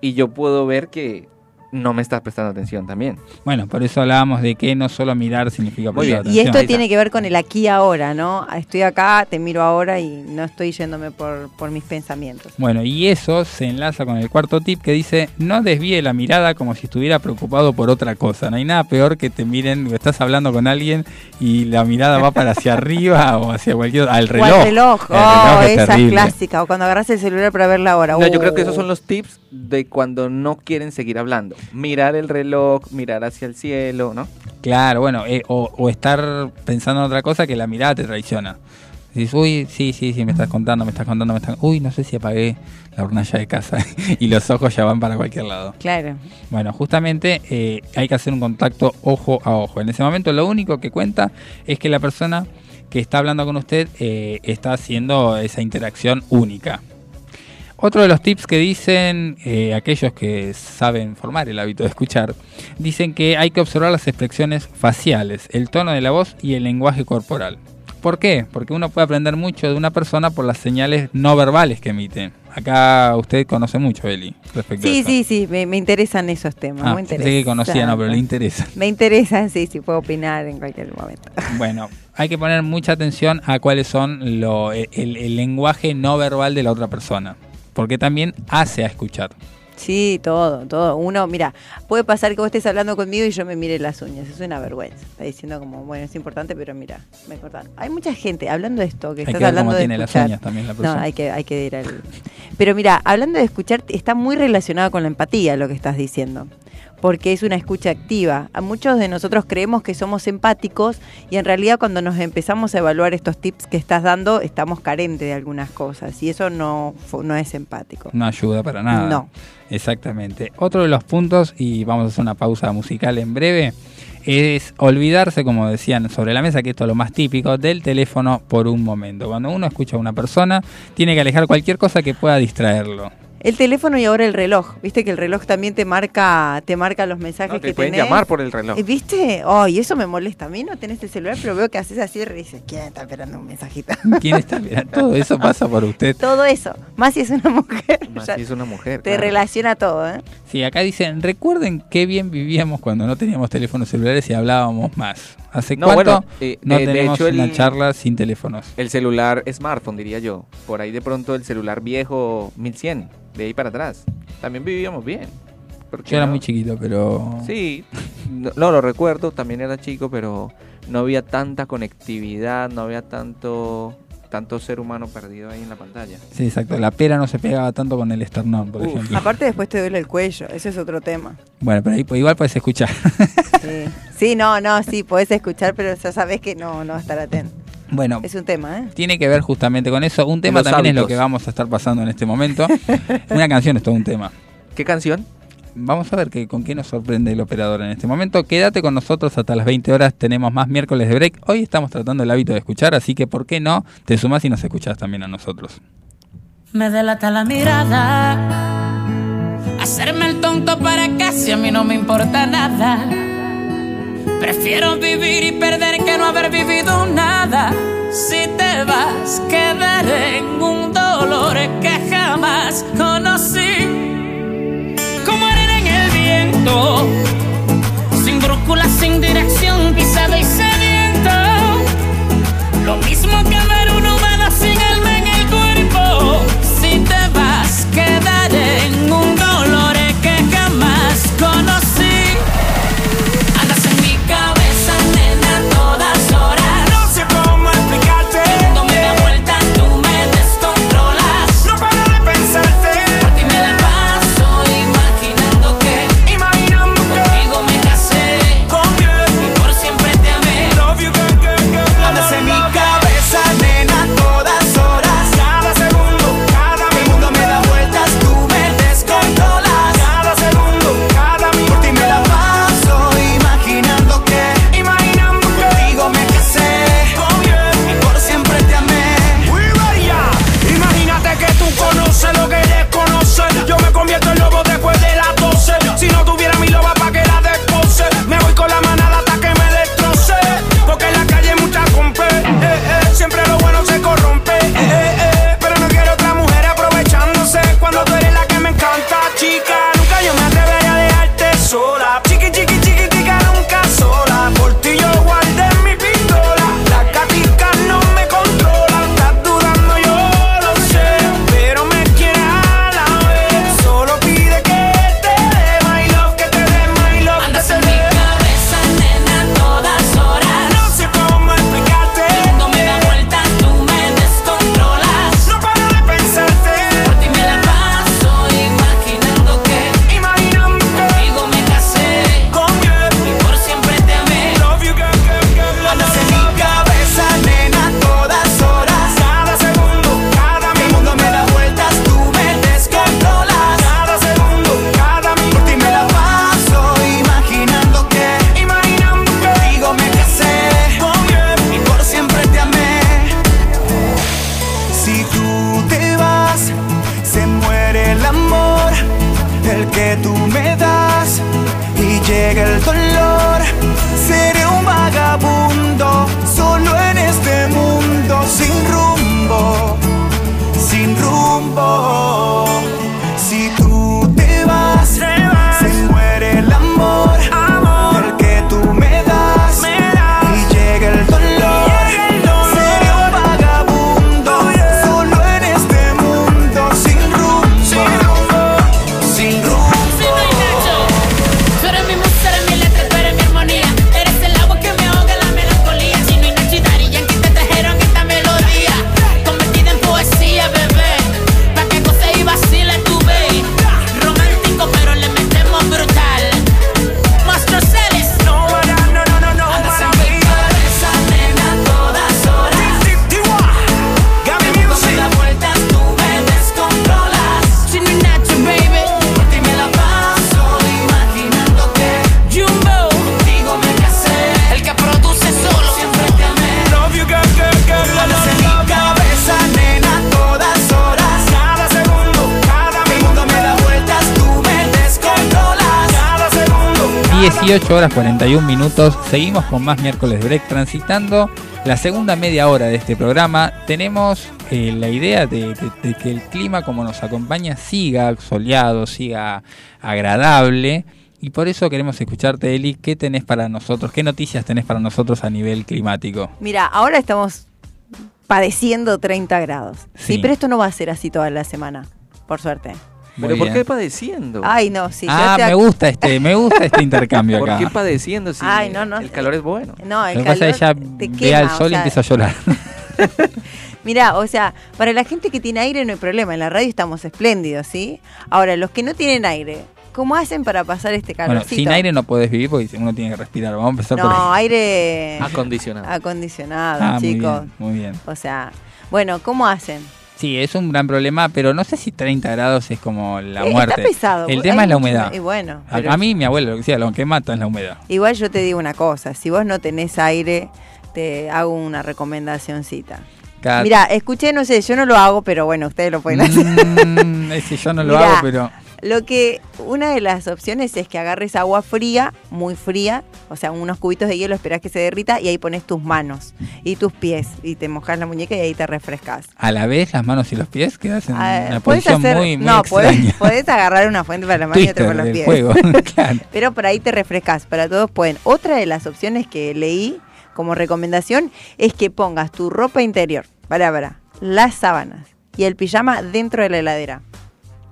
y yo puedo ver que no me estás prestando atención también. Bueno, por eso hablábamos de que no solo mirar significa prestar bien. Y atención. esto tiene que ver con el aquí ahora, ¿no? Estoy acá, te miro ahora y no estoy yéndome por, por mis pensamientos. Bueno, y eso se enlaza con el cuarto tip que dice, no desvíe la mirada como si estuviera preocupado por otra cosa. No hay nada peor que te miren, estás hablando con alguien y la mirada va para hacia arriba o hacia cualquier al reloj. O al reloj, El oh, reloj es esa es clásica. O cuando agarras el celular para ver la hora. No, yo creo que Uh. esos son los tips de cuando no quieren seguir hablando. Mirar el reloj, mirar hacia el cielo, ¿no? Claro, bueno, eh, o, o estar pensando en otra cosa que la mirada te traiciona. Dices, uy, sí, sí, sí, me estás contando, me estás contando, me estás... Uy, no sé si apagué la hornalla de casa y los ojos ya van para cualquier lado. Claro. Bueno, justamente eh, hay que hacer un contacto ojo a ojo. En ese momento lo único que cuenta es que la persona que está hablando con usted eh, está haciendo esa interacción única. Otro de los tips que dicen eh, aquellos que saben formar el hábito de escuchar, dicen que hay que observar las expresiones faciales, el tono de la voz y el lenguaje corporal. ¿Por qué? Porque uno puede aprender mucho de una persona por las señales no verbales que emite. Acá usted conoce mucho, Eli, respecto a Sí, eso. sí, sí, me, me interesan esos temas. Ah, pensé que conocía, no, pero le interesa. Me interesan, sí, sí, puedo opinar en cualquier momento. Bueno, hay que poner mucha atención a cuáles son lo, el, el lenguaje no verbal de la otra persona, porque también hace a escuchar. Sí, todo, todo. Uno, mira, puede pasar que vos estés hablando conmigo y yo me mire las uñas. Es una vergüenza. Está diciendo como, bueno, es importante, pero mira, me cortaron. Hay mucha gente hablando de esto, que Hay estás que ver hablando cómo de tiene las escuchar. uñas también la No, persona. hay que, hay que ir al... Pero mira, hablando de escuchar, está muy relacionado con la empatía lo que estás diciendo. Porque es una escucha activa. A muchos de nosotros creemos que somos empáticos y en realidad cuando nos empezamos a evaluar estos tips que estás dando, estamos carentes de algunas cosas. Y eso no, no es empático. No ayuda para nada. No. Exactamente. Otro de los puntos, y vamos a hacer una pausa musical en breve, es olvidarse, como decían sobre la mesa, que esto es lo más típico, del teléfono por un momento. Cuando uno escucha a una persona, tiene que alejar cualquier cosa que pueda distraerlo. El teléfono y ahora el reloj. Viste que el reloj también te marca, te marca los mensajes No, te que pueden tenés. llamar por el reloj. Eh, ¿Viste? Ay, eso me molesta. A mí no tenés el celular, pero veo que haces así y dices, ¿quién está esperando un mensajito? ¿Quién está mirando? Todo eso pasa por usted. Todo eso. Más si es una mujer. Más si es una mujer. te claro. relaciona todo, ¿eh? Sí, acá dicen, recuerden qué bien vivíamos cuando no teníamos teléfonos celulares y hablábamos más. ¿Hace No, cuánto bueno, eh, no de- de tenemos hecho, el- una charla sin teléfonos? El celular smartphone, diría yo. Por ahí de pronto el celular viejo 1100, de ahí para atrás. También vivíamos bien. ¿Por qué Yo era no? muy chiquito, pero... Sí, no, no lo recuerdo, también era chico, pero no había tanta conectividad, no había tanto tanto ser humano perdido ahí en la pantalla. Sí, exacto. La pera no se pegaba tanto con el esternón, por Uf. ejemplo. Aparte después te duele el cuello. Ese es otro tema. Bueno, pero ahí, pues, igual puedes escuchar. Sí. sí, no, no, sí, podés escuchar, pero ya sabés que no, no va a estar atento. bueno, Es un tema, ¿eh? tiene que ver justamente con eso. Un tema los también es lo que vamos a estar pasando en este momento. Una canción es todo un tema. ¿Qué canción? Vamos a ver que, con qué nos sorprende el operador en este momento. Quédate con nosotros hasta las 20 horas. Tenemos más miércoles de break. Hoy estamos tratando el hábito de escuchar, así que ¿por qué no? Te sumás y nos escuchás también a nosotros. Me delata la mirada. Hacerme el tonto para casi a mí no me importa nada. Prefiero vivir y perder que no haber vivido nada. Si te vas, quedaré en un dolor que jamás conocí. Sin brújula, sin dirección, pisado y 18 horas 41 minutos. Seguimos con más miércoles break transitando la segunda media hora de este programa. Tenemos eh, la idea de, de- de que el clima como nos acompaña siga soleado, siga agradable. Y por eso queremos escucharte, Eli. ¿Qué tenés para nosotros? ¿Qué noticias tenés para nosotros a nivel climático? Mira, ahora estamos padeciendo 30 grados. Sí. Sí. pero esto no va a ser así toda la semana, por suerte. ¿Pero Muy por qué padeciendo? Ay, no, sí. yo ah, me gusta este, me gusta este intercambio ¿Por acá. qué padeciendo si Ay, no, no. el calor es bueno? No, Lo el que pasa calor ella te ve quema, al o sol y sea, empieza a llorar. Mira, o sea, para la gente que tiene aire no hay problema, en la radio estamos espléndidos, ¿sí? Ahora, los que no tienen aire, ¿cómo hacen para pasar este bueno, calorcito? sin aire no puedes vivir porque uno tiene que respirar. Vamos a empezar por No, aire Acondicionado. acondicionado, Ah, muy chicos. bien, muy bien. O sea, bueno, ¿cómo hacen? Sí, es un gran problema, pero no sé si 30 grados es como la Eh, muerte. Está pesado. El tema es la humedad. Y bueno, A, a mí, mi abuelo, lo que decía, lo que mata es la humedad. igual yo te digo una cosa, si vos no tenés aire, te hago una recomendacioncita. Cada- Mira, escuché, no sé, yo no lo hago, pero bueno, ustedes lo pueden hacer. Mm, ese yo no lo Mirá. hago, pero Lo que una de las opciones es que agarres agua fría, muy fría, o sea, unos cubitos de hielo, esperás que se derrita y ahí pones tus manos y tus pies y te mojas la muñeca y ahí te refrescas. a la vez las manos y los pies quedas en Ah, una podés posición hacer- muy, muy no, podés, podés agarrar una fuente para la mano y otra para los pies. juego, claro. Pero por ahí te refrescas, para todos pueden. Otra de las opciones que leí como recomendación es que pongas tu ropa interior, para, para, las sábanas y el pijama dentro de la heladera.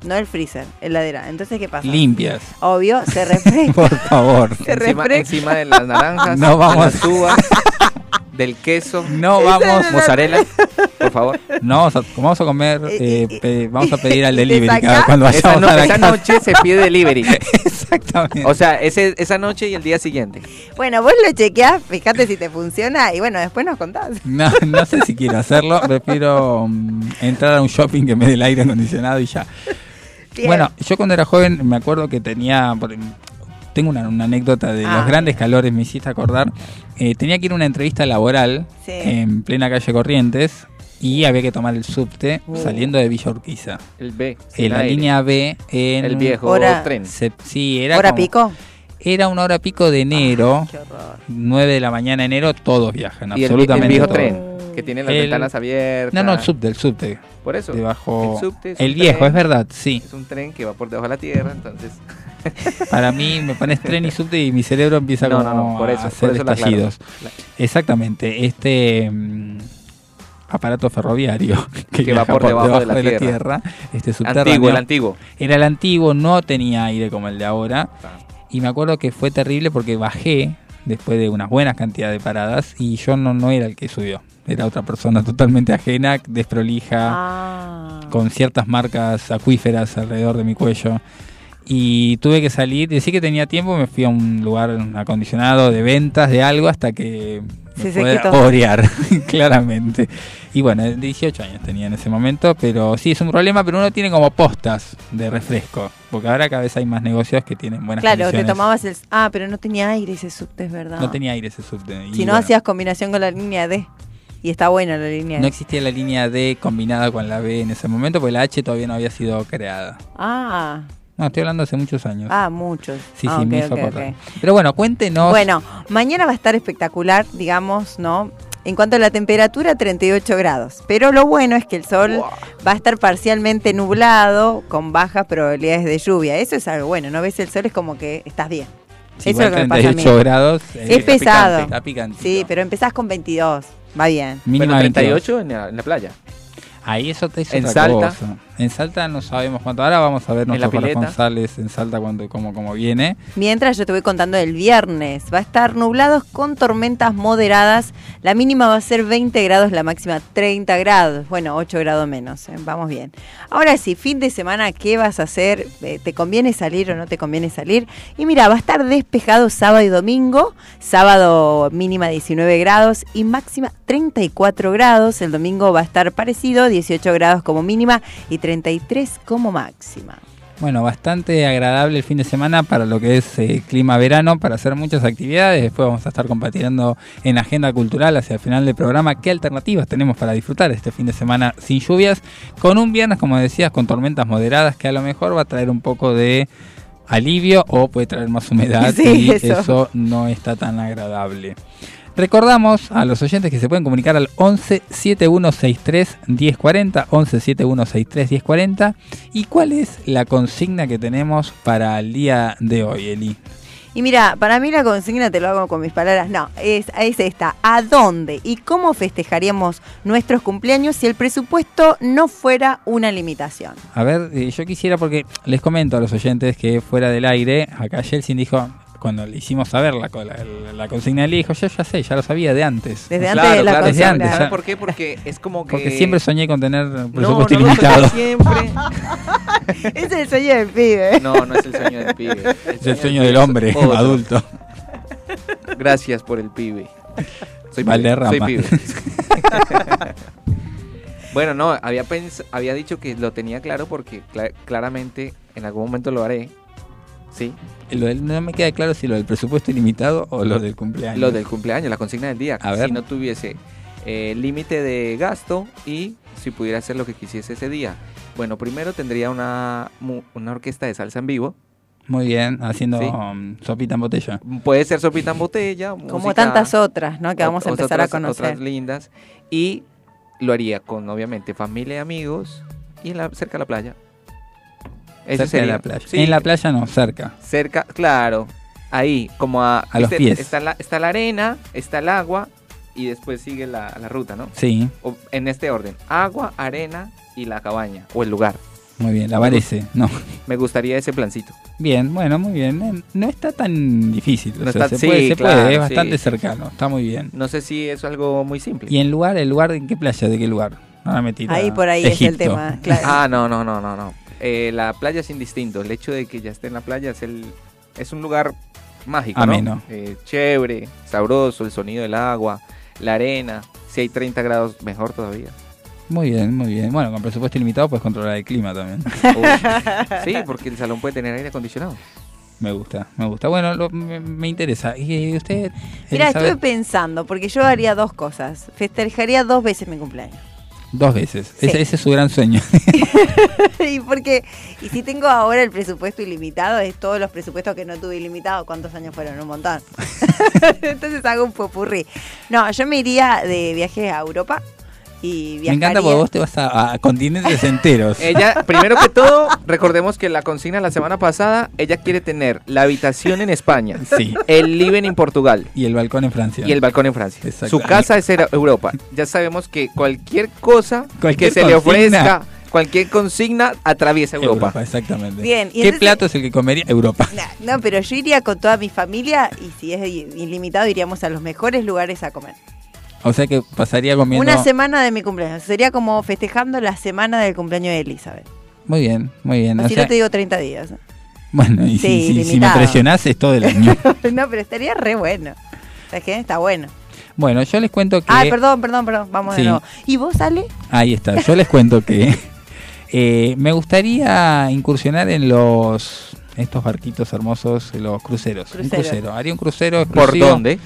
No el freezer, heladera. Entonces, ¿qué pasa? Limpias, Obvio, se refresca. por favor. Se Encima, refresca. encima de las naranjas, No vamos. las uvas, del queso, No vamos, mozzarella, por favor. no vamos a, vamos a comer, Eh, eh, eh, pe- vamos a pedir al delivery cada- cuando vayamos no- a la esa casa. noche se pide delivery. Exactamente. O sea, ese, esa noche y el día siguiente. Bueno, vos lo chequeás, fíjate si te funciona y bueno, después nos contás. No, no sé si quiero hacerlo, prefiero mm, entrar a un shopping que me dé el aire acondicionado y ya. Bien. Bueno, yo cuando era joven me acuerdo que tenía, por- tengo una, una anécdota de Ah. los grandes calores, me hiciste acordar, Eh, tenía que ir a una entrevista laboral Sí. en plena calle Corrientes y había que tomar el subte Uh. saliendo de Villa Urquiza. El B. En sin la aire. línea B en El viejo Hora- tren. se- sí, era ¿Hora como- pico? Era una hora pico de enero, horror. 9 de la mañana de enero, todos viajan, Y el, vi- el absolutamente viejo todos. tren, que tiene las El- ventanas abiertas. No, no, el subte, el subte. Por eso. Debajo. El subte es el un viejo, tren. es verdad, sí. Es un tren que va por debajo de la tierra, entonces. Para mí me pones tren y subte y mi cerebro empieza No, como no, no, por eso, a por hacer eso la aclaro. estallidos. Exactamente, este mm, aparato ferroviario que, Que va por debajo de la tierra. tierra, este subterráneo, Antiguo, el antiguo. era el antiguo, no tenía aire como el de ahora. Y me acuerdo que fue terrible porque bajé después de unas buenas cantidades de paradas y yo no, no era el que subió. Era otra persona totalmente ajena, desprolija, Ah. con ciertas marcas acuíferas alrededor de mi cuello. Y tuve que salir, decí que tenía tiempo, me fui a un lugar acondicionado de ventas de algo hasta que me se pude orear, claramente. Y bueno, 18 años tenía en ese momento, pero sí es un problema, pero uno tiene como postas de refresco, porque ahora cada vez hay más negocios que tienen buenas Claro, te tomabas el... Ah, pero no tenía aire ese subte, es verdad. No tenía aire ese subte. y Si no bueno, hacías combinación con la línea D. Y está buena la línea no D. existía la línea D combinada con la B en ese momento, porque la H todavía no había sido creada. Ah, No, estoy hablando hace muchos años. Ah, muchos. sí, Ah, sí, ok, me hizo ok, acordar. ok. Pero bueno, cuéntenos. Bueno, mañana va a estar espectacular, digamos, ¿no? En cuanto a la temperatura, 38 grados. Pero lo bueno es que el sol va a estar parcialmente nublado, con bajas probabilidades de lluvia. Eso es algo bueno, ¿no? Ves el sol, es como que estás bien. Sí, Eso es lo que me pasa a mí. 38 grados. eh, Es está pesado. picante, Está picante. Sí, pero empezás con 22. Va bien. Bueno, 22. 38 en la, en la playa. Ahí eso es En otra Salta. cosa. En Salta no sabemos cuánto. Ahora vamos a ver nuestros corresponsales en Salta cuánto, cómo, cómo viene. Mientras yo te voy contando del viernes, va a estar nublados con tormentas moderadas. La mínima va a ser 20 grados, la máxima 30 grados. Bueno, 8 grados menos. ¿eh? Vamos bien. Ahora sí, fin de semana, ¿qué vas a hacer? Eh, ¿Te conviene salir o no te conviene salir? Y mira, va a estar despejado sábado y domingo. Sábado mínima 19 grados y máxima 34 grados. El domingo va a estar parecido, 18 grados como mínima y 33 como máxima. Bueno, bastante agradable el fin de semana para lo que es eh, clima verano, para hacer muchas actividades. Después vamos a estar compartiendo en agenda cultural hacia el final del programa qué alternativas tenemos para disfrutar este fin de semana sin lluvias, con un viernes, como decías, con tormentas moderadas que a lo mejor va a traer un poco de alivio o puede traer más humedad Sí, y eso. eso no está tan agradable. Recordamos a los oyentes que se pueden comunicar al 11 7163 1040, 11 7163 1040. ¿Y cuál es la consigna que tenemos para el día de hoy, Eli? Y mira, para mí la consigna, te lo hago con mis palabras, no, es, es esta. ¿A dónde y cómo festejaríamos nuestros cumpleaños si el presupuesto no fuera una limitación? A ver, eh, yo quisiera, porque les comento a los oyentes que fuera del aire, acá Jelsin dijo, cuando le hicimos saber la, la, la consigna, él dijo, yo ya sé, ya lo sabía de antes. Desde Claro, antes de la claro, desde consigna. antes, ¿Sabes por qué? Porque es como que... Porque siempre soñé con tener No, presupuesto no, no, ilimitado. siempre. Es el sueño del pibe. No, no es el sueño del pibe. Es el sueño del hombre otro. adulto. Gracias por el pibe. Soy pibe. Valderrama. Soy pibe. bueno, no, había, pens- había dicho que lo tenía claro porque cla- claramente en algún momento lo haré. Sí, Lo del- no me queda claro si lo del presupuesto ilimitado o lo del cumpleaños. lo del cumpleaños, la consigna del día. A ver. Si no tuviese eh, límite de gasto y si pudiera hacer lo que quisiese ese día. Bueno, primero tendría una, una orquesta de salsa en vivo. Muy bien, haciendo Sí. um, sopita en botella. Puede ser sopita en botella. Como música- tantas otras, ¿no? Que vamos a empezar a otras- conocer. Otras lindas. Y lo haría con, obviamente, familia y amigos y en la, cerca de la playa. Ese cerca de sería. la playa. Sí, En la playa no, cerca. Cerca, claro. Ahí, como a... A los pies. Está la, está la arena, está el agua y después sigue la, la ruta, ¿no? Sí, O- en este orden. Agua, arena y la cabaña o el lugar. muy bien, la Varese, no. Me gustaría ese plancito. Bien, bueno, muy bien. Eh, No está tan difícil. o No sea, está- se puede, sí, se puede, claro, es bastante sí. cercano, está muy bien. No sé si es algo muy simple. ¿Y en lugar, el lugar, en qué playa? ¿De qué lugar? Ahora me tira Ahí por ahí es el tema, claro. Ah, no, no, no, no, no. Eh, la playa es indistinto. El hecho de que ya esté en la playa es el es un lugar mágico. ¿no? Eh, chévere, sabroso, el sonido del agua, la arena. Si hay 30 grados, mejor todavía. Muy bien, muy bien. Bueno, con presupuesto ilimitado puedes controlar el clima también. Sí, porque el salón puede tener aire acondicionado. me gusta, me gusta. Bueno, lo- me, me interesa. ¿Y usted? Mira, estuve pensando, porque yo haría dos cosas. Festejaría dos veces mi cumpleaños. Dos veces. Sí. Ese, ese es su gran sueño. y porque, y si tengo ahora el presupuesto ilimitado, es todos los presupuestos que no tuve ilimitado, ¿cuántos años fueron? Un montón. Entonces hago un popurrí. No, yo me iría de viaje a Europa y me viajaría. encanta porque vos te vas a, a continentes enteros. Ella, primero que todo, recordemos que la consigna la semana pasada, ella quiere tener la habitación en España, Sí. el living en Portugal Y el balcón en Francia. y el balcón en Francia. Exacto. Su casa es Europa. Ya sabemos que cualquier cosa Cualquier que se le consigna. ofrezca, cualquier consigna, atraviesa Europa. Europa, exactamente. Bien, ¿Qué entonces- plato es el que comería Europa? No, no, pero yo iría con toda mi familia y si es ilimitado iríamos a los mejores lugares a comer. O sea que pasaría comiendo. Una semana de mi cumpleaños. Sería como festejando la semana del cumpleaños de Elizabeth. Muy bien, muy bien. O si sea, no te digo 30 días. Bueno, y si- Sí, si, si, me presionás es todo el año. no, pero estaría re bueno. ¿Sabes qué? Está bueno. bueno, yo les cuento que. Ah, perdón, perdón, perdón. Vamos Sí. de nuevo. ¿Y vos, Ale? Ahí está. Yo les cuento que eh, me gustaría incursionar en los estos barquitos hermosos, los cruceros. Un Cruceros. crucero. Haría un crucero ¿Por exclusivo. dónde?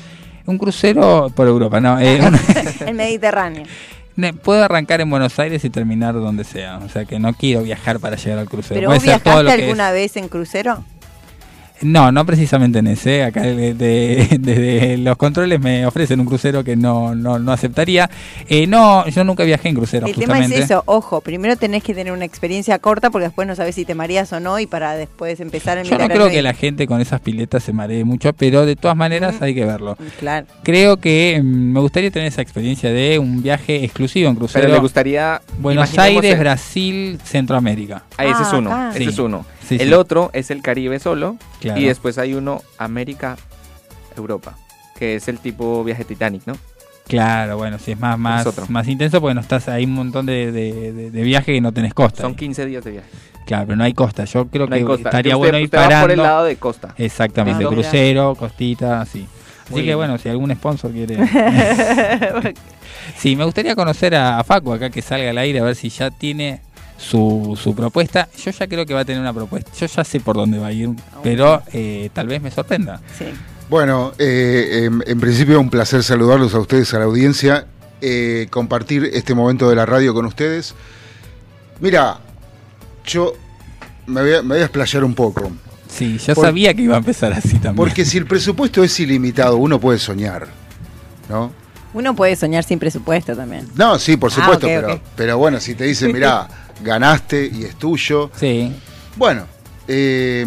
Un crucero por Europa, no. eh, un- El Mediterráneo. ne- puedo arrancar en Buenos Aires y terminar donde sea. O sea que no quiero viajar para llegar al crucero. ¿Pero Puede vos ser todo viajaste lo que alguna es- vez en crucero? No, no precisamente en ese. Acá de- de- desde los controles me ofrecen un crucero que no, no, no aceptaría. Eh, no, yo nunca viajé en crucero, El tema es eso, ojo, primero tenés que tener una experiencia corta porque después no sabes si te mareas o no y para después empezar a Yo no creo que la gente con esas piletas se maree mucho, pero de todas maneras hay que verlo. Claro. Creo que mm, me gustaría tener esa experiencia de un viaje exclusivo en crucero. Pero le gustaría. Buenos Aires, el- Brasil, Centroamérica. Ah, ese es Ah, uno. acá. Ese Sí. es uno. Sí, el sí. otro es el Caribe solo. Claro. Y después hay uno América, Europa. Que es el tipo viaje Titanic, ¿no? Claro, bueno, si es más, más, más intenso porque no estás ahí un montón de, de, de- de viaje que no tenés costa. Son ahí. 15 días de viaje. Claro, pero no hay costa. Yo creo No que costa. estaría Usted- bueno ir usted va parando. por el lado de costa. Exactamente, Ah, crucero, costita, así. Así Muy que bien. bueno, si algún sponsor quiere. sí, me gustaría conocer a, a Facu acá que salga al aire a ver si ya tiene su, su propuesta. Yo ya creo que va a tener una propuesta. Yo ya sé por dónde va a ir, pero eh, tal vez me sorprenda. Sí. Bueno, eh, en, en principio un placer saludarlos a ustedes, a la audiencia, eh, compartir este momento de la radio con ustedes. Mira, yo me voy a, me voy a explayar un poco, Sí, yo Por- sabía que iba a empezar así también. porque si el presupuesto es ilimitado, uno puede soñar, ¿no? Uno puede soñar sin presupuesto también. No, sí, por Ah, supuesto, pero, pero bueno, si te dicen, mirá, ganaste y es tuyo, Sí, Bueno, eh,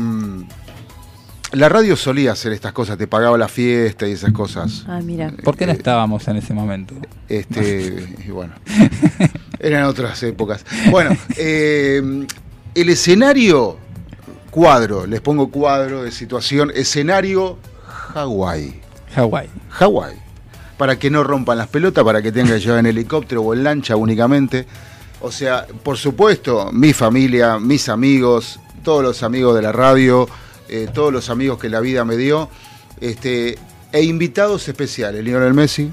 la radio solía hacer estas cosas, te pagaba la fiesta y esas cosas. Ah, mira. ¿por qué no Eh, estábamos en ese momento? Este, y bueno, eran otras épocas. Bueno, eh, el escenario, cuadro, les pongo cuadro de situación, escenario Hawái. Hawái. Hawái. Para que no rompan las pelotas, para que tengan que llevar en helicóptero o en lancha únicamente. O sea, por supuesto, mi familia, mis amigos, todos los amigos de la radio, eh, todos los amigos que la vida me dio, este, e invitados especiales. Lionel Messi.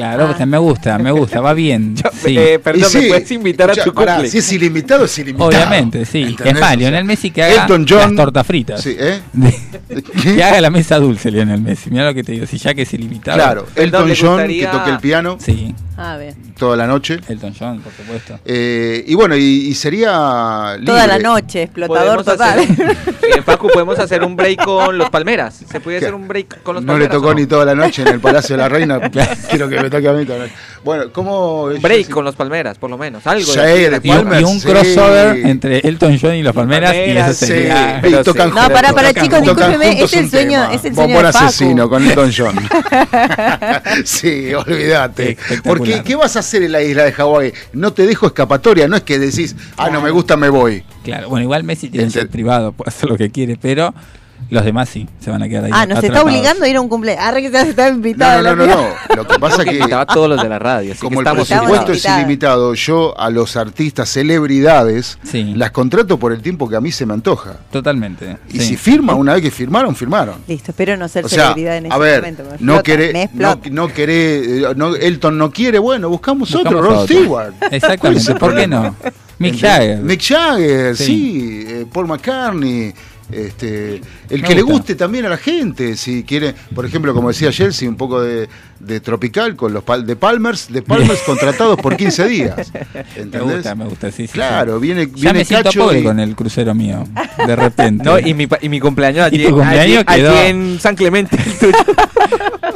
Claro, Ah. me gusta, me gusta, va bien. sí. Eh, perdón, sí, ¿me puedes invitar escucha, a tu cumple? si es ilimitado, es ilimitado. Obviamente, sí. ¿Entendés? Es más, Lionel Messi que haga Elton John- las tortas fritas. Sí, ¿eh? que haga la mesa dulce, Lionel Messi. Mira lo que te digo, si ya que es ilimitado. Claro, Elton ¿le John, gustaría- que toque el piano Sí, A ver. toda la noche. Elton John, por supuesto. Eh, y bueno, y, y sería Toda la noche, explotador Podemos total. hacer- Paco, podemos hacer un break con los Palmeras. ¿Se puede hacer un break con los No le Palmeras? tocó o ni toda la noche en el Palacio de la Reina. Quiero que Bueno, ¿cómo...? Break con los Palmeras, por lo menos. Algo Sí, de. Y, Palmer, y un sí. crossover entre Elton John y los Palmeras, y Palmeras, Sí, sería... y tocan sí. No, pará, tocan chicos, discúlpeme, es el sueño- tema. es el sueño de asesino con Elton John. sí, olvídate. Porque, ¿qué vas a hacer en la isla de Hawái? No te dejo escapatoria, no es que decís, ah, no me gusta, me voy. Claro, bueno, igual Messi tiene jet privado, puede hacer lo que quiere, pero los demás sí, se van a quedar ahí. Ah, nos está atrapados. obligando a ir a un cumpleaños. Arre que se está invitado. No, no, no, no, no. Lo que pasa Que es que... a todos los de la radio. Así Como que el presupuesto es ilimitado, yo a los artistas, celebridades, Sí. las contrato por el tiempo que a mí se me antoja. Totalmente. Y sí. si firman, una vez que firmaron, firmaron. Listo, espero no ser O sea, celebridad en este a ver, momento. me no explota, queré, no, no queré, eh, no, Elton no quiere, bueno, buscamos, Buscamos otro, Rod. Stewart. Exactamente, ¿Cuál es el ¿por qué no? Mick. Jagger. Mick Jagger, Sí. sí, eh, Paul McCartney. Este, el Me que le guste también a la gente, si quiere, por ejemplo, como decía Chelsea, un poco de, de tropical con los pal- de Palmers, de Palmers contratados por 15 días. Me gusta, me gusta, sí, sí. Claro, sí. viene, Ya viene me Cacho y- con el crucero mío, de repente. No, y mi, y mi cumpleaños Y tu cumpleaños quedó- allí en San Clemente.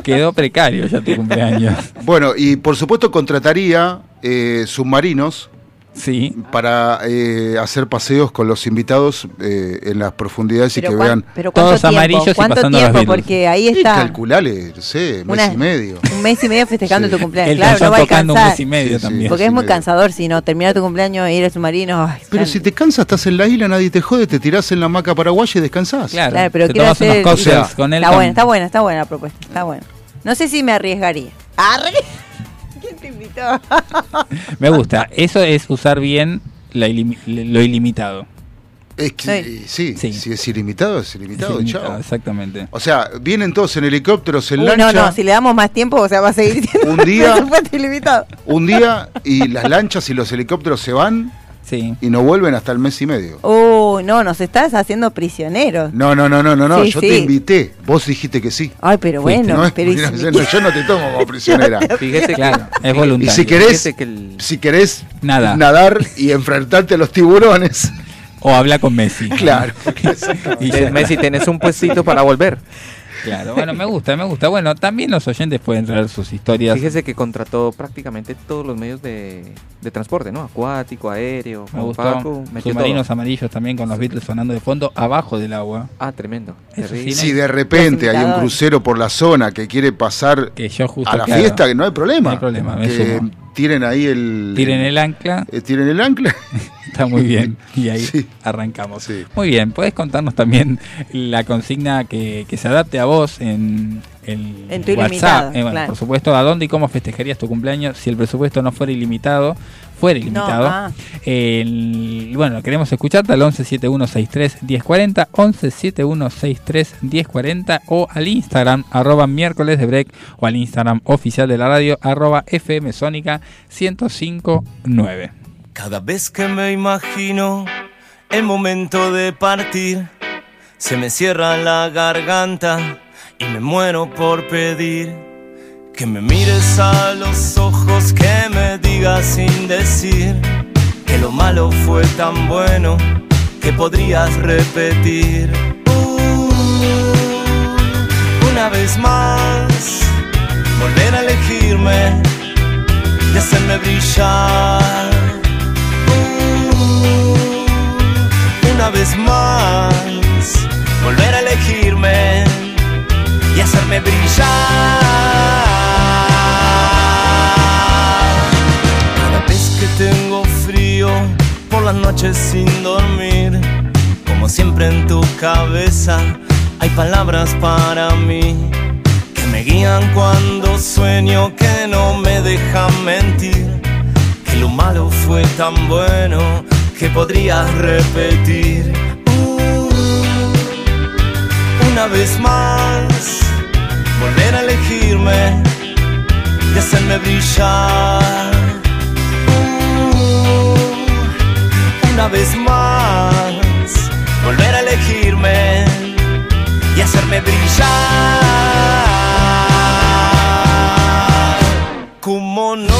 Quedó precario ya tu cumpleaños. Bueno, y por supuesto contrataría eh, submarinos Sí. para eh, hacer paseos con los invitados eh, en las profundidades y que cuán- vean. pero ¿cuánto Todos tiempo? amarillos y ¿Cuánto pasando las tiempo? Porque ahí Y está calculale, no sé, mes Una- y medio. un mes y medio festejando Sí. tu cumpleaños. El Claro, no va a tocando un alcanzar. mes y medio Sí, sí. también. Porque es muy medio. cansador si no terminar tu cumpleaños e ir al submarino. ay, Pero si te cansas, estás en la isla, nadie te jode, te tirás en la hamaca paraguaya y descansás. Claro, Claro, pero te quiero unos hacer- con él. Está buena, está buena, está buena la propuesta. Está buena. No sé si me arriesgaría. ¿Arre? ¿Quién te invitó? Me gusta. Eso es usar bien la ilimi- lo ilimitado. Es que, eh, sí, Sí. si es ilimitado, es ilimitado, Es ilimitado, chao. Exactamente. O sea, vienen todos en helicópteros, en Uy, lancha, no, no, si le damos más tiempo, o sea, va a seguir siendo Un día- ilimitado. un día y las lanchas y los helicópteros se van Sí. y no vuelven hasta el mes y medio. Oh, no, nos estás haciendo prisioneros. No, no, no, no, no, no. Sí, yo sí. te invité. Vos dijiste que sí. Ay, pero bueno, No es- pero y no, si yo, me no, yo no te tomo como prisionera. Fíjese Claro, que, es voluntario. Y si querés, que el- si querés Nada. nadar y enfrentarte a los tiburones, O habla con Messi. claro. Y Messi tenés un puestito para volver. Claro, bueno, me gusta, me gusta. Bueno, también los oyentes pueden traer sus historias. Fíjese que contrató prácticamente todos los medios de, de transporte, ¿no? Acuático, aéreo, Me gustó. Metió Submarinos todo. amarillos también con los Beatles sonando de fondo abajo del agua. Ah, tremendo. Terrible. sí, Si de repente hay un crucero por la zona que quiere pasar Que yo justo a la claro, fiesta, que no hay problema. No hay problema, me que sumo. Tiren ahí el. Tiren el ancla, eh, tiren el ancla. está muy bien. Y ahí Sí. arrancamos. Sí. Muy bien, puedes contarnos también la consigna que, que se adapte a vos en el En tu WhatsApp. ilimitado, Eh, bueno, claro. Por supuesto, a dónde y cómo festejarías tu cumpleaños si el presupuesto no fuera ilimitado. Fuera ilimitado. ah. El- bueno, queremos escucharte al 1171631040, 1171631040 o al Instagram arroba miércoles de break o al Instagram oficial de la radio arroba FM Sónica 1059. Cada vez que me imagino el momento de partir, se me cierra la garganta y me muero por pedir que me mires a los ojos, que me digas sin decir que lo malo fue tan bueno que podrías repetir. Uh, una vez más, volver a elegirme y hacerme brillar. Uh, una vez más, volver a elegirme y hacerme brillar. Tengo frío por las noches sin dormir, como siempre en tu cabeza hay palabras para mí que me guían cuando sueño, que no me dejan mentir, que lo malo fue tan bueno que podrías repetir. Uh, una vez más, volver a elegirme y hacerme brillar. Una vez más, volver a elegirme y hacerme brillar. ¿Cómo no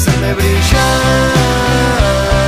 Hacerme brillar.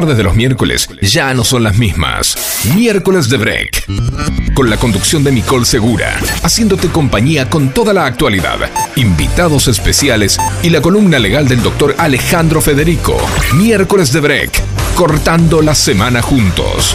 Tardes de los miércoles ya no son las mismas. Miércoles de Break. Con la conducción de Nicole Segura, haciéndote compañía con toda la actualidad, invitados especiales y la columna legal del doctor Alejandro Federico. Miércoles de Break. Cortando la semana juntos.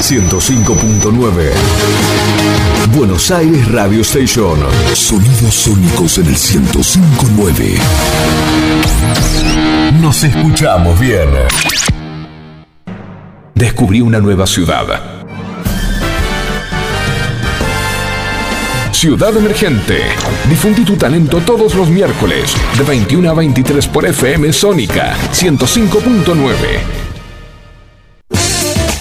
105.9. Buenos Aires Radio Station. Sonidos sónicos en el 1059. Nos escuchamos bien. Descubrí una nueva ciudad. Ciudad Emergente. Difundí tu talento todos los miércoles, de 21 a 23 por FM Sónica 105.9.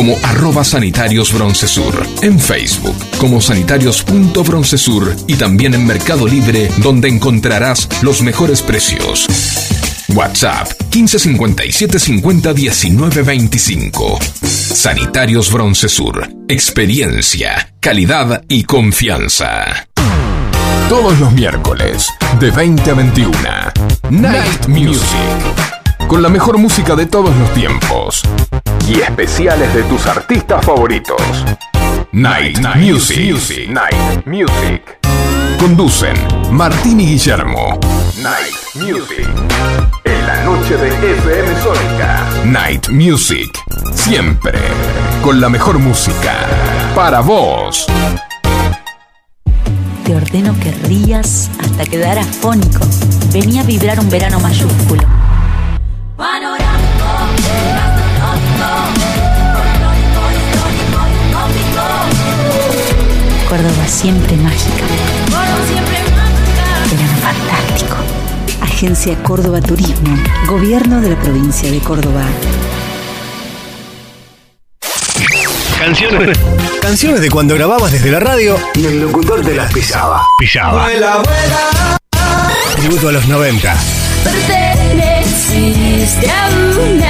como arroba sanitarios broncesur, en Facebook como sanitarios.broncesur y también en Mercado Libre donde encontrarás los mejores precios. WhatsApp 1557 50 19 25. Sanitarios Broncesur. Experiencia, calidad y confianza. Todos los miércoles, de 20 a 21. Night Music. Con la mejor música de todos los tiempos. Y especiales de tus artistas favoritos. Night, Music. Night Music. Conducen Martín y Guillermo. Night Music. En la noche de FM Sónica. Night Music. Siempre. Con la mejor música. Para vos. Te ordeno que rías hasta quedar afónico. Venía a vibrar un verano mayúsculo. Córdoba siempre mágica. Verano fantástico. Agencia Córdoba Turismo. Gobierno de la provincia de Córdoba. Canciones. Canciones de cuando grababas desde la radio y el locutor te las pisaba. Pisaba. Tributo a los 90. Perteneciste a una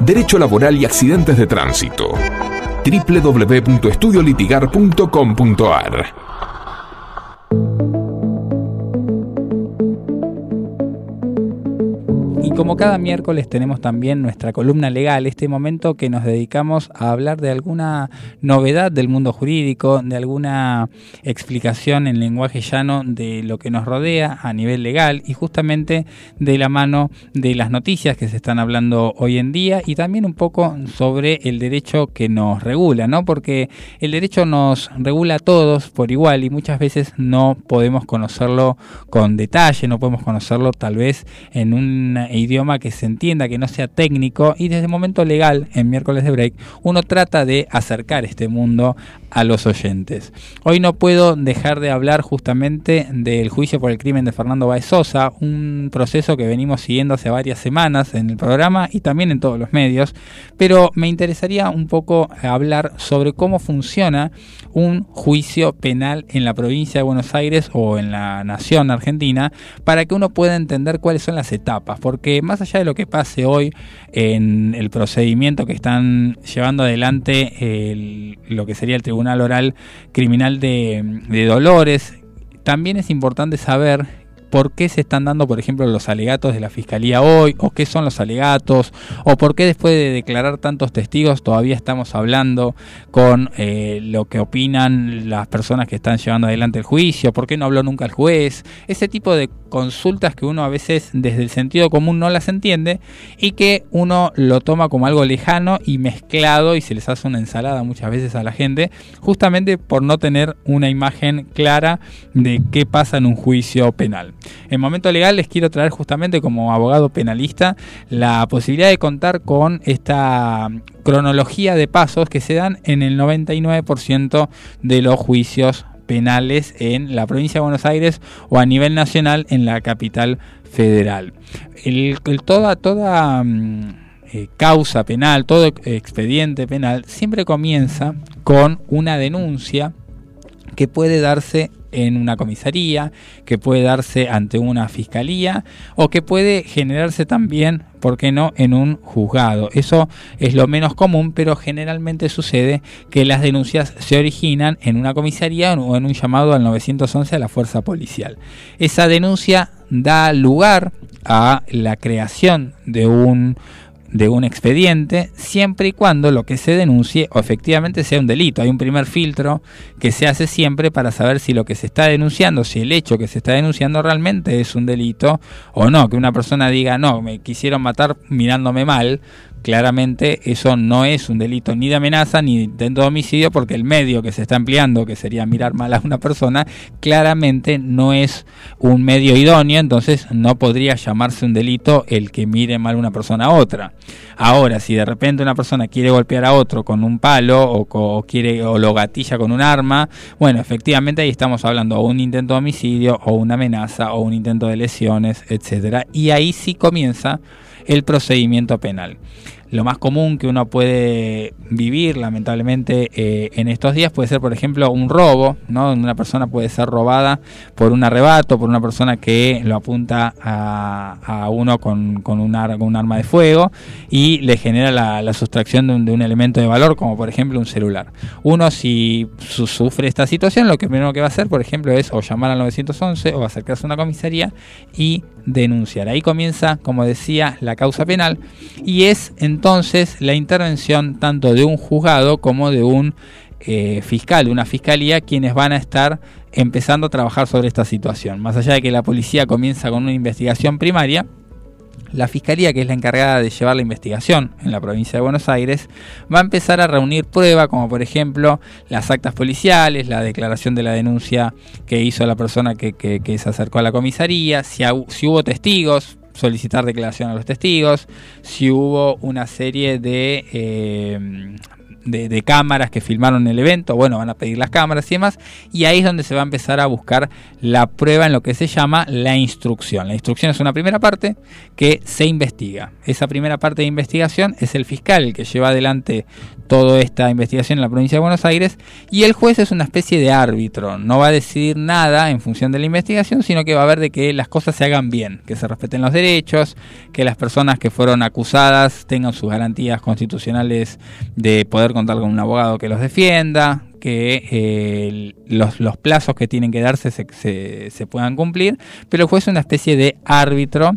Derecho laboral y accidentes de tránsito. www.estudiolitigar.com.ar como cada miércoles tenemos también nuestra columna legal, este momento que nos dedicamos a hablar de alguna novedad del mundo jurídico, de alguna explicación en lenguaje llano de lo que nos rodea a nivel legal y justamente de la mano de las noticias que se están hablando hoy en día y también un poco sobre el derecho que nos regula, ¿no? Porque el derecho nos regula a todos por igual y muchas veces no podemos conocerlo con detalle, no podemos conocerlo tal vez en un idioma que se entienda, que no sea técnico y desde el momento legal en miércoles de break uno trata de acercar este mundo a los oyentes. Hoy no puedo dejar de hablar justamente del juicio por el crimen de Fernando Baez Sosa, un proceso que venimos siguiendo hace varias semanas en el programa y también en todos los medios, pero me interesaría un poco hablar sobre cómo funciona un juicio penal en la provincia de Buenos Aires o en la nación argentina para que uno pueda entender cuáles son las etapas, porque más allá de lo que pase hoy en el procedimiento que están llevando adelante el- lo que sería el Tribunal Oral Criminal de, de Dolores, también es importante saber por qué se están dando, por ejemplo, los alegatos de la Fiscalía hoy, o qué son los alegatos, o por qué después de declarar tantos testigos todavía estamos hablando con eh, lo que opinan las personas que están llevando adelante el juicio, por qué no habló nunca el juez, ese tipo de consultas que uno a veces desde el sentido común no las entiende y que uno lo toma como algo lejano y mezclado y se les hace una ensalada muchas veces a la gente, justamente por no tener una imagen clara de qué pasa en un juicio penal. En momento legal les quiero traer justamente como abogado penalista la posibilidad de contar con esta cronología de pasos que se dan en el 99% de los juicios penales en la provincia de Buenos Aires o a nivel nacional en la capital federal. El, toda toda mm, eh, causa penal, todo expediente penal siempre comienza con una denuncia que puede darse en una comisaría, que puede darse ante una fiscalía o que puede generarse también, ¿por qué no?, en un juzgado. Eso es lo menos común, pero generalmente sucede que las denuncias se originan en una comisaría o en un llamado al 911 a la fuerza policial. Esa denuncia da lugar a la creación de un de un expediente siempre y cuando lo que se denuncie o efectivamente sea un delito. Hay un primer filtro que se hace siempre para saber si lo que se está denunciando, si el hecho que se está denunciando realmente es un delito o no. Que una persona diga, no, me quisieron matar mirándome mal, claramente eso no es un delito ni de amenaza ni de intento de homicidio porque el medio que se está empleando, que sería mirar mal a una persona, claramente no es un medio idóneo, entonces no podría llamarse un delito el que mire mal una persona a otra. Ahora, si de repente una persona quiere golpear a otro con un palo o quiere o lo gatilla con un arma, bueno, efectivamente ahí estamos hablando o un intento de homicidio o una amenaza o un intento de lesiones, etcétera, y ahí sí comienza el procedimiento penal. Lo más común que uno puede vivir, lamentablemente, eh, en estos días puede ser, por ejemplo, un robo, ¿no? Una persona puede ser robada por un arrebato, por una persona que lo apunta a, uno con, con un, ar- con un arma de fuego y le genera la, la sustracción de un, de un elemento de valor, como por ejemplo un celular. Uno, si su- sufre esta situación, lo que primero que va a hacer, por ejemplo, es o llamar al 911 o acercarse a una comisaría y denunciar. Ahí comienza, como decía, la causa penal y es entonces la intervención tanto de un juzgado como de un eh, fiscal, de una fiscalía, quienes van a estar empezando a trabajar sobre esta situación. Más allá de que la policía comienza con una investigación primaria, la Fiscalía, que es la encargada de llevar la investigación en la provincia de Buenos Aires, va a empezar a reunir pruebas, como por ejemplo las actas policiales, la declaración de la denuncia que hizo la persona que, se acercó a la comisaría, si hubo testigos, solicitar declaración a los testigos, si hubo una serie de, eh, de, de cámaras que filmaron el evento, bueno, van a pedir las cámaras y demás, y ahí es donde se va a empezar a buscar la prueba en lo que se llama la instrucción. La instrucción es una primera parte que se investiga. Esa primera parte de investigación es el fiscal que lleva adelante toda esta investigación en la provincia de Buenos Aires y el juez es una especie de árbitro, no va a decidir nada en función de la investigación, sino que va a ver de que las cosas se hagan bien, que se respeten los derechos, que las personas que fueron acusadas tengan sus garantías constitucionales de poder contar con un abogado que los defienda, que eh, los, plazos que tienen que darse se, se- se puedan cumplir, pero el juez es una especie de árbitro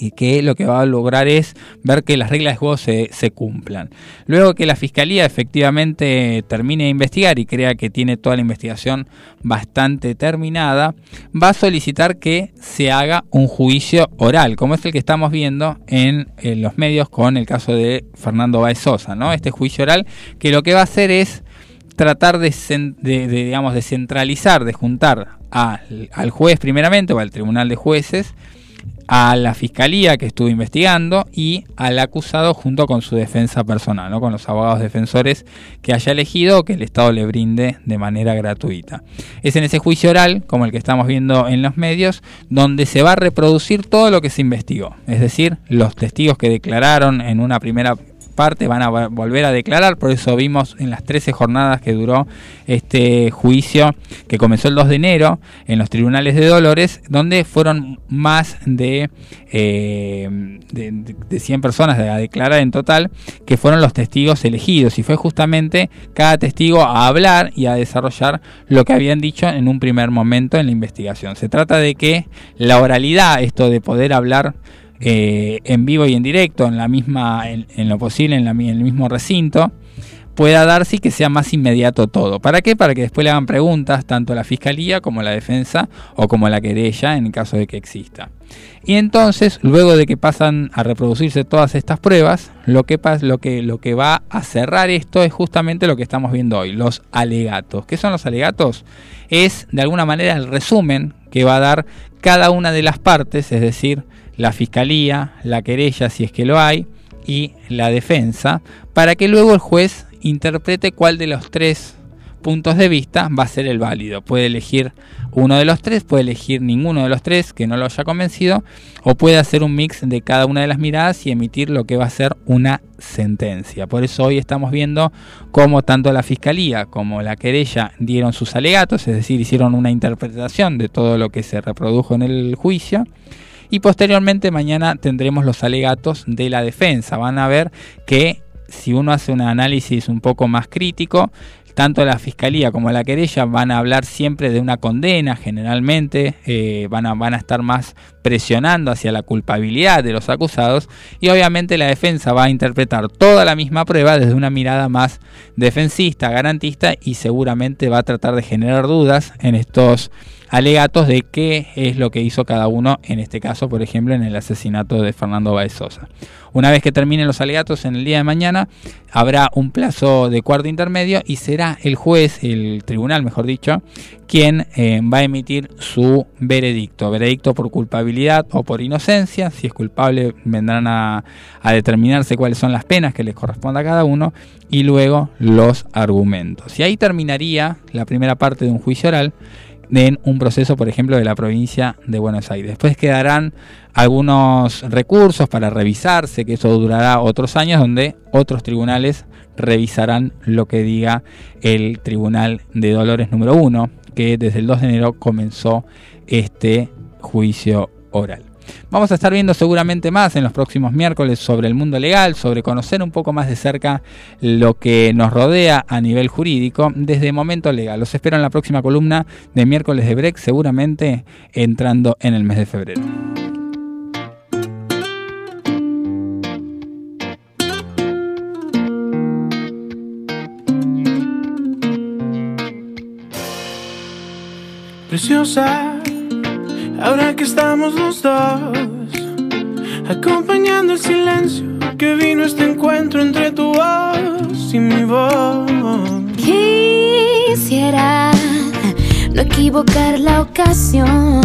y que lo que va a lograr es ver que las reglas de juego se, se cumplan. Luego que la fiscalía efectivamente termine de investigar y crea que tiene toda la investigación bastante terminada, va a solicitar que se haga un juicio oral, como es el que estamos viendo en, en los medios con el caso de Fernando Baez Sosa, ¿no? Este juicio oral que lo que va a hacer es tratar de, de- digamos, centralizar, de juntar al juez primeramente o al tribunal de jueces, a la fiscalía que estuvo investigando y al acusado junto con su defensa personal, ¿no? con los abogados defensores que haya elegido o que el Estado le brinde de manera gratuita. Es en ese juicio oral, como el que estamos viendo en los medios, donde se va a reproducir todo lo que se investigó, es decir, los testigos que declararon en una primera parte van a vo- volver a declarar, por eso vimos en las 13 jornadas que duró este juicio que comenzó el 2 de enero en los tribunales de Dolores, donde fueron más de, eh, de- de 100 personas a declarar en total, que fueron los testigos elegidos y fue justamente cada testigo a hablar y a desarrollar lo que habían dicho en un primer momento en la investigación. Se trata de que la oralidad, esto de poder hablar eh, en vivo y en directo, en la misma, en, lo posible, en, la el mismo recinto, pueda darse y que sea más inmediato todo. ¿Para qué? Para que después le hagan preguntas tanto la fiscalía como la defensa o como la querella en caso de que exista. Y entonces, luego de que pasan a reproducirse todas estas pruebas, lo que, lo que, lo que va a cerrar esto es justamente lo que estamos viendo hoy, los alegatos. ¿Qué son los alegatos? Es de alguna manera el resumen que va a dar cada una de las partes, es decir, la fiscalía, la querella si es que lo hay, y la defensa, para que luego el juez interprete cuál de los tres puntos de vista va a ser el válido. Puede elegir uno de los tres, puede elegir ninguno de los tres que no lo haya convencido, o puede hacer un mix de cada una de las miradas y emitir lo que va a ser una sentencia. Por eso hoy estamos viendo cómo tanto la fiscalía como la querella dieron sus alegatos, es decir, hicieron una interpretación de todo lo que se reprodujo en el juicio. Y posteriormente mañana tendremos los alegatos de la defensa. Van a ver que si uno hace un análisis un poco más crítico, tanto la fiscalía como la querella van a hablar siempre de una condena, generalmente eh, van, a, van a estar más presionando hacia la culpabilidad de los acusados y obviamente la defensa va a interpretar toda la misma prueba desde una mirada más defensista, garantista y seguramente va a tratar de generar dudas en estos alegatos de qué es lo que hizo cada uno, en este caso, por ejemplo, en el asesinato de Fernando Baez Sosa. Una vez que terminen los alegatos en el día de mañana, habrá un plazo de cuarto intermedio y será el juez, el tribunal, mejor dicho, quien eh, va a emitir su veredicto. Veredicto por culpabilidad o por inocencia. Si es culpable, vendrán a, a determinarse cuáles son las penas que les corresponda a cada uno y luego los argumentos. Y ahí terminaría la primera parte de un juicio oral en un proceso, por ejemplo, de la provincia de Buenos Aires. Después quedarán algunos recursos para revisarse, que eso durará otros años, donde otros tribunales revisarán lo que diga el Tribunal de Dolores número 1, que desde el 2 de enero comenzó este juicio oral. Vamos a estar viendo seguramente más en los próximos miércoles sobre el mundo legal, sobre conocer un poco más de cerca lo que nos rodea a nivel jurídico desde Momento Legal. Los espero en la próxima columna de miércoles de Break, seguramente entrando en el mes de febrero. Preciosa, ahora que estamos los dos, acompañando el silencio que vino este encuentro entre tu voz y mi voz. Quisiera no equivocar la ocasión.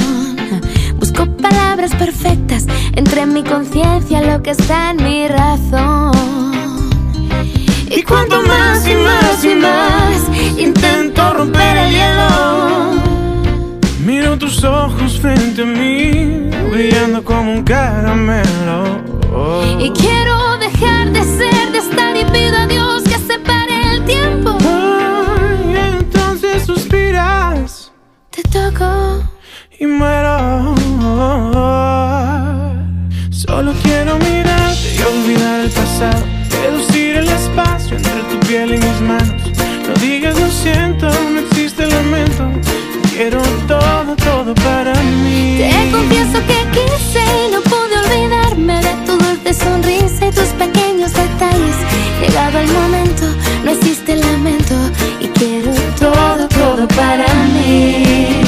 Busco palabras perfectas entre mi conciencia, lo que está en mi razón. Y cuanto más y más y más intento romper el hielo. Tus ojos frente a mí, brillando como un caramelo. Y quiero dejar de ser, de estar y pido a Dios que separe el tiempo. Y entonces suspiras Te toco. y muero. Solo quiero mirarte y olvidar el pasado, reducir el espacio entre tu piel y mis manos. No digas lo siento, no existe lamento. Quiero todo, todo para mí. Te confieso que quise y no pude olvidarme de tu dulce sonrisa y tus pequeños detalles. Llegado el momento, no existe lamento y quiero todo, todo para mí.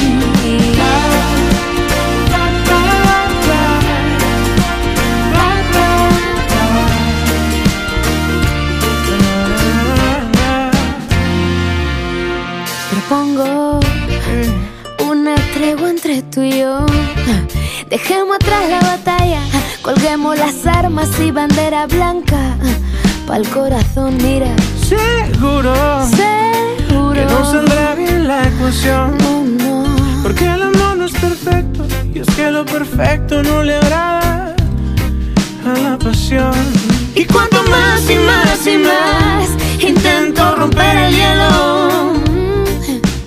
Tú y yo. Dejemos atrás la batalla, colguemos las armas y bandera blanca. Pa'l corazón, mira. Seguro Seguro. que no saldrá bien la ecuación. Porque el amor no es perfecto y es que lo perfecto no le agrada a la pasión. Y cuanto más y más y más intento romper el hielo.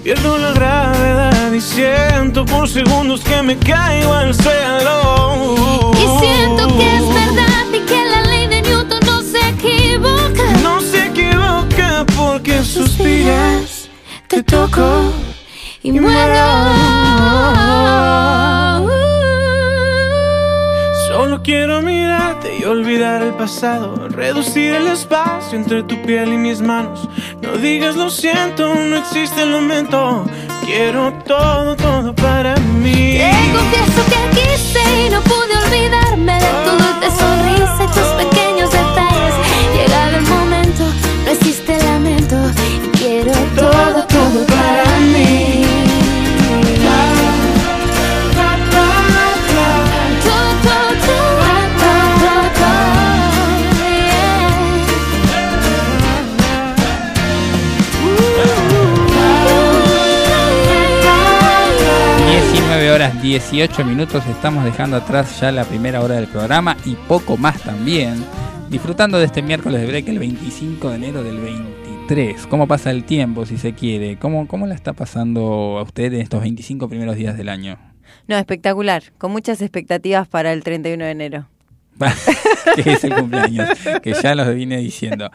Pierdo la gravedad y siento por segundos que me caigo al suelo. Y siento que es verdad y que la ley de Newton no se equivoca. No se equivoca porque suspiras, te toco y muero. Solo quiero mirarte y olvidar el pasado, reducir el espacio entre tu piel y mis manos. No digas lo siento, no existe el momento. Quiero todo, todo para mí. Te confieso que quise y no pude olvidarme de tu dulce sonrisa horas 18 minutos, estamos dejando atrás ya la primera hora del programa y poco más también. Disfrutando de este miércoles de break el 25 de enero del 23. ¿Cómo pasa el tiempo si se quiere? ¿Cómo, cómo la está pasando a usted en estos 25 primeros días del año? No, espectacular. Con muchas expectativas para el 31 de enero. que es el cumpleaños, que ya los vine diciendo.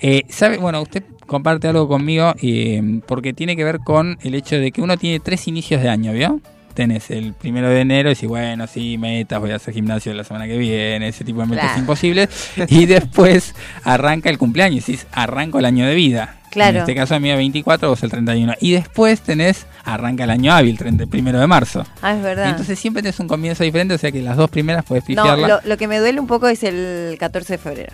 Eh, ¿Sabe? Bueno, usted comparte algo conmigo eh, porque tiene que ver con el hecho de que uno tiene tres inicios de año, ¿vio? Tenés el primero de enero y decís, bueno, sí, metas, voy a hacer gimnasio la semana que viene, ese tipo de metas Claro. imposibles. Y después arranca el cumpleaños y decís, arranco el año de vida. Claro. En este caso, a mí el 24, vos el 31. Y después tenés, arranca el año hábil, 30, primero de marzo. Ah, es verdad. Entonces siempre tenés un comienzo diferente, o sea que las dos primeras puedes no, pifiarla. lo, lo que me duele un poco es el 14 de febrero.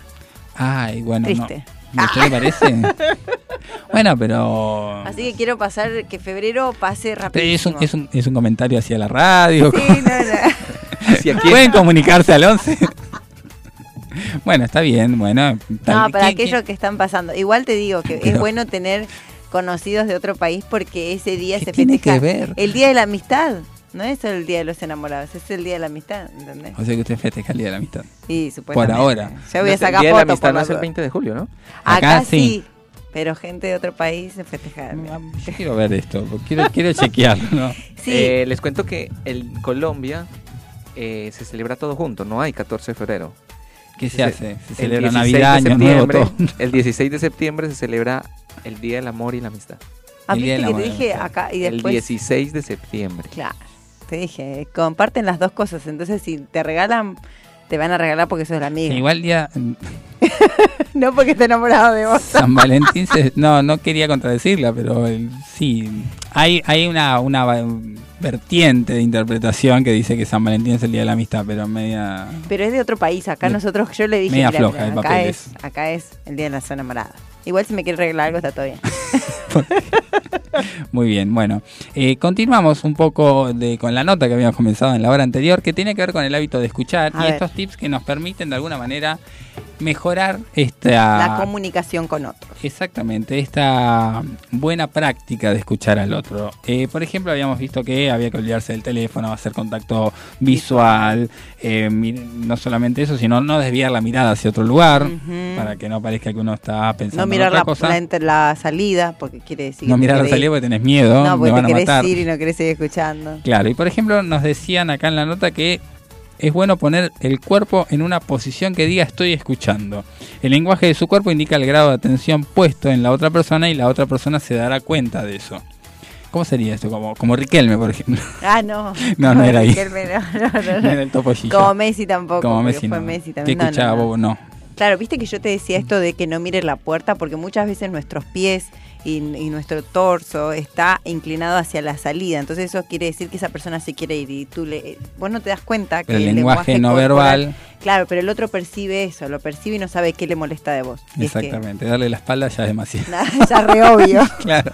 Ay, bueno, Triste. no. ¿A usted le parece? bueno, pero... Así que quiero pasar que febrero pase Es rapidísimo. un, es, un, es un comentario hacia la radio. Sí, no, no. ¿Hacia? Pueden comunicarse al 11. bueno, está bien, bueno. tal- No, para ¿quién- aquellos que están pasando. Igual te digo que es Pero- bueno tener conocidos de otro país porque ese día se tiene festeja que ver? el día de la amistad. No es el día de los enamorados, es el día de la amistad, ¿entendés? O sea que usted festeja el Día de la Amistad. Sí, Por supuestamente. ahora. Ya voy No a es el sacar Día de la Amistad por no es el duda. 20 de julio, ¿no? Acá, Acá sí. sí. pero gente de otro país se festeja. Yo quiero ver esto, quiero, quiero chequearlo, ¿no? Sí. Eh, les cuento que en Colombia eh, se celebra todo junto, no hay 14 de febrero. ¿Qué se Se- hace? Se el celebra 16 Navidad, de Año Nuevo, todo. El 16 de septiembre se celebra el Día del Amor y la Amistad. Ah, El de que la te dije acá y El después. 16 de septiembre. Claro, te dije, comparten las dos cosas. Entonces, si te regalan, te van a regalar porque sos la amiga. Igual día no porque esté enamorado de vos. San Valentín, se- no, no quería contradecirla, pero el- sí, hay, hay una, una, vertiente de interpretación que dice que San Valentín es el día de la amistad, pero media. Pero es de otro país. Acá De- nosotros, yo le dije, media mira, floja de acá, papeles. es, acá es el día de la zona morada. Igual si me quiere arreglar algo está todo bien. Muy bien, bueno. eh, continuamos un poco de, con la nota que habíamos comenzado en la hora anterior, que tiene que ver con el hábito de escuchar A y ver. estos tips que nos permiten de alguna manera mejorar esta. La comunicación con otros. Exactamente, esta buena práctica de escuchar al otro. Eh, por ejemplo, habíamos visto que había que olvidarse del teléfono, hacer contacto visual, eh, no solamente eso, sino no desviar la mirada hacia otro lugar, para que no parezca que uno está pensando mirar la, salida, porque quiere decir no mirar la salida porque tenés miedo, No, porque van te a querés matar. ir y no querés seguir escuchando. Claro, y por ejemplo nos decían acá en la nota que es bueno poner el cuerpo en una posición que diga estoy escuchando. El lenguaje de su cuerpo indica el grado de atención puesto en la otra persona y la otra persona se dará cuenta de eso. ¿Cómo sería esto? Como, como Riquelme, por ejemplo. Ah, no. No, no era ahí. Riquelme, no, no, no, No era el topollillo. Como Messi tampoco. Como Messi fue no. Messi ¿Qué también. Escuchaba. Bobo? No. Claro, viste que yo te decía esto de que no mires la puerta porque muchas veces nuestros pies y, y nuestro torso está inclinado hacia la salida. Entonces eso quiere decir que esa persona se quiere ir y tú le, vos no te das cuenta que el lenguaje no corporal- verbal. Claro, pero el otro percibe eso, lo percibe y no sabe qué le molesta de vos. Y es que- Exactamente, darle la espalda ya es demasiado. Ya re obvio. claro.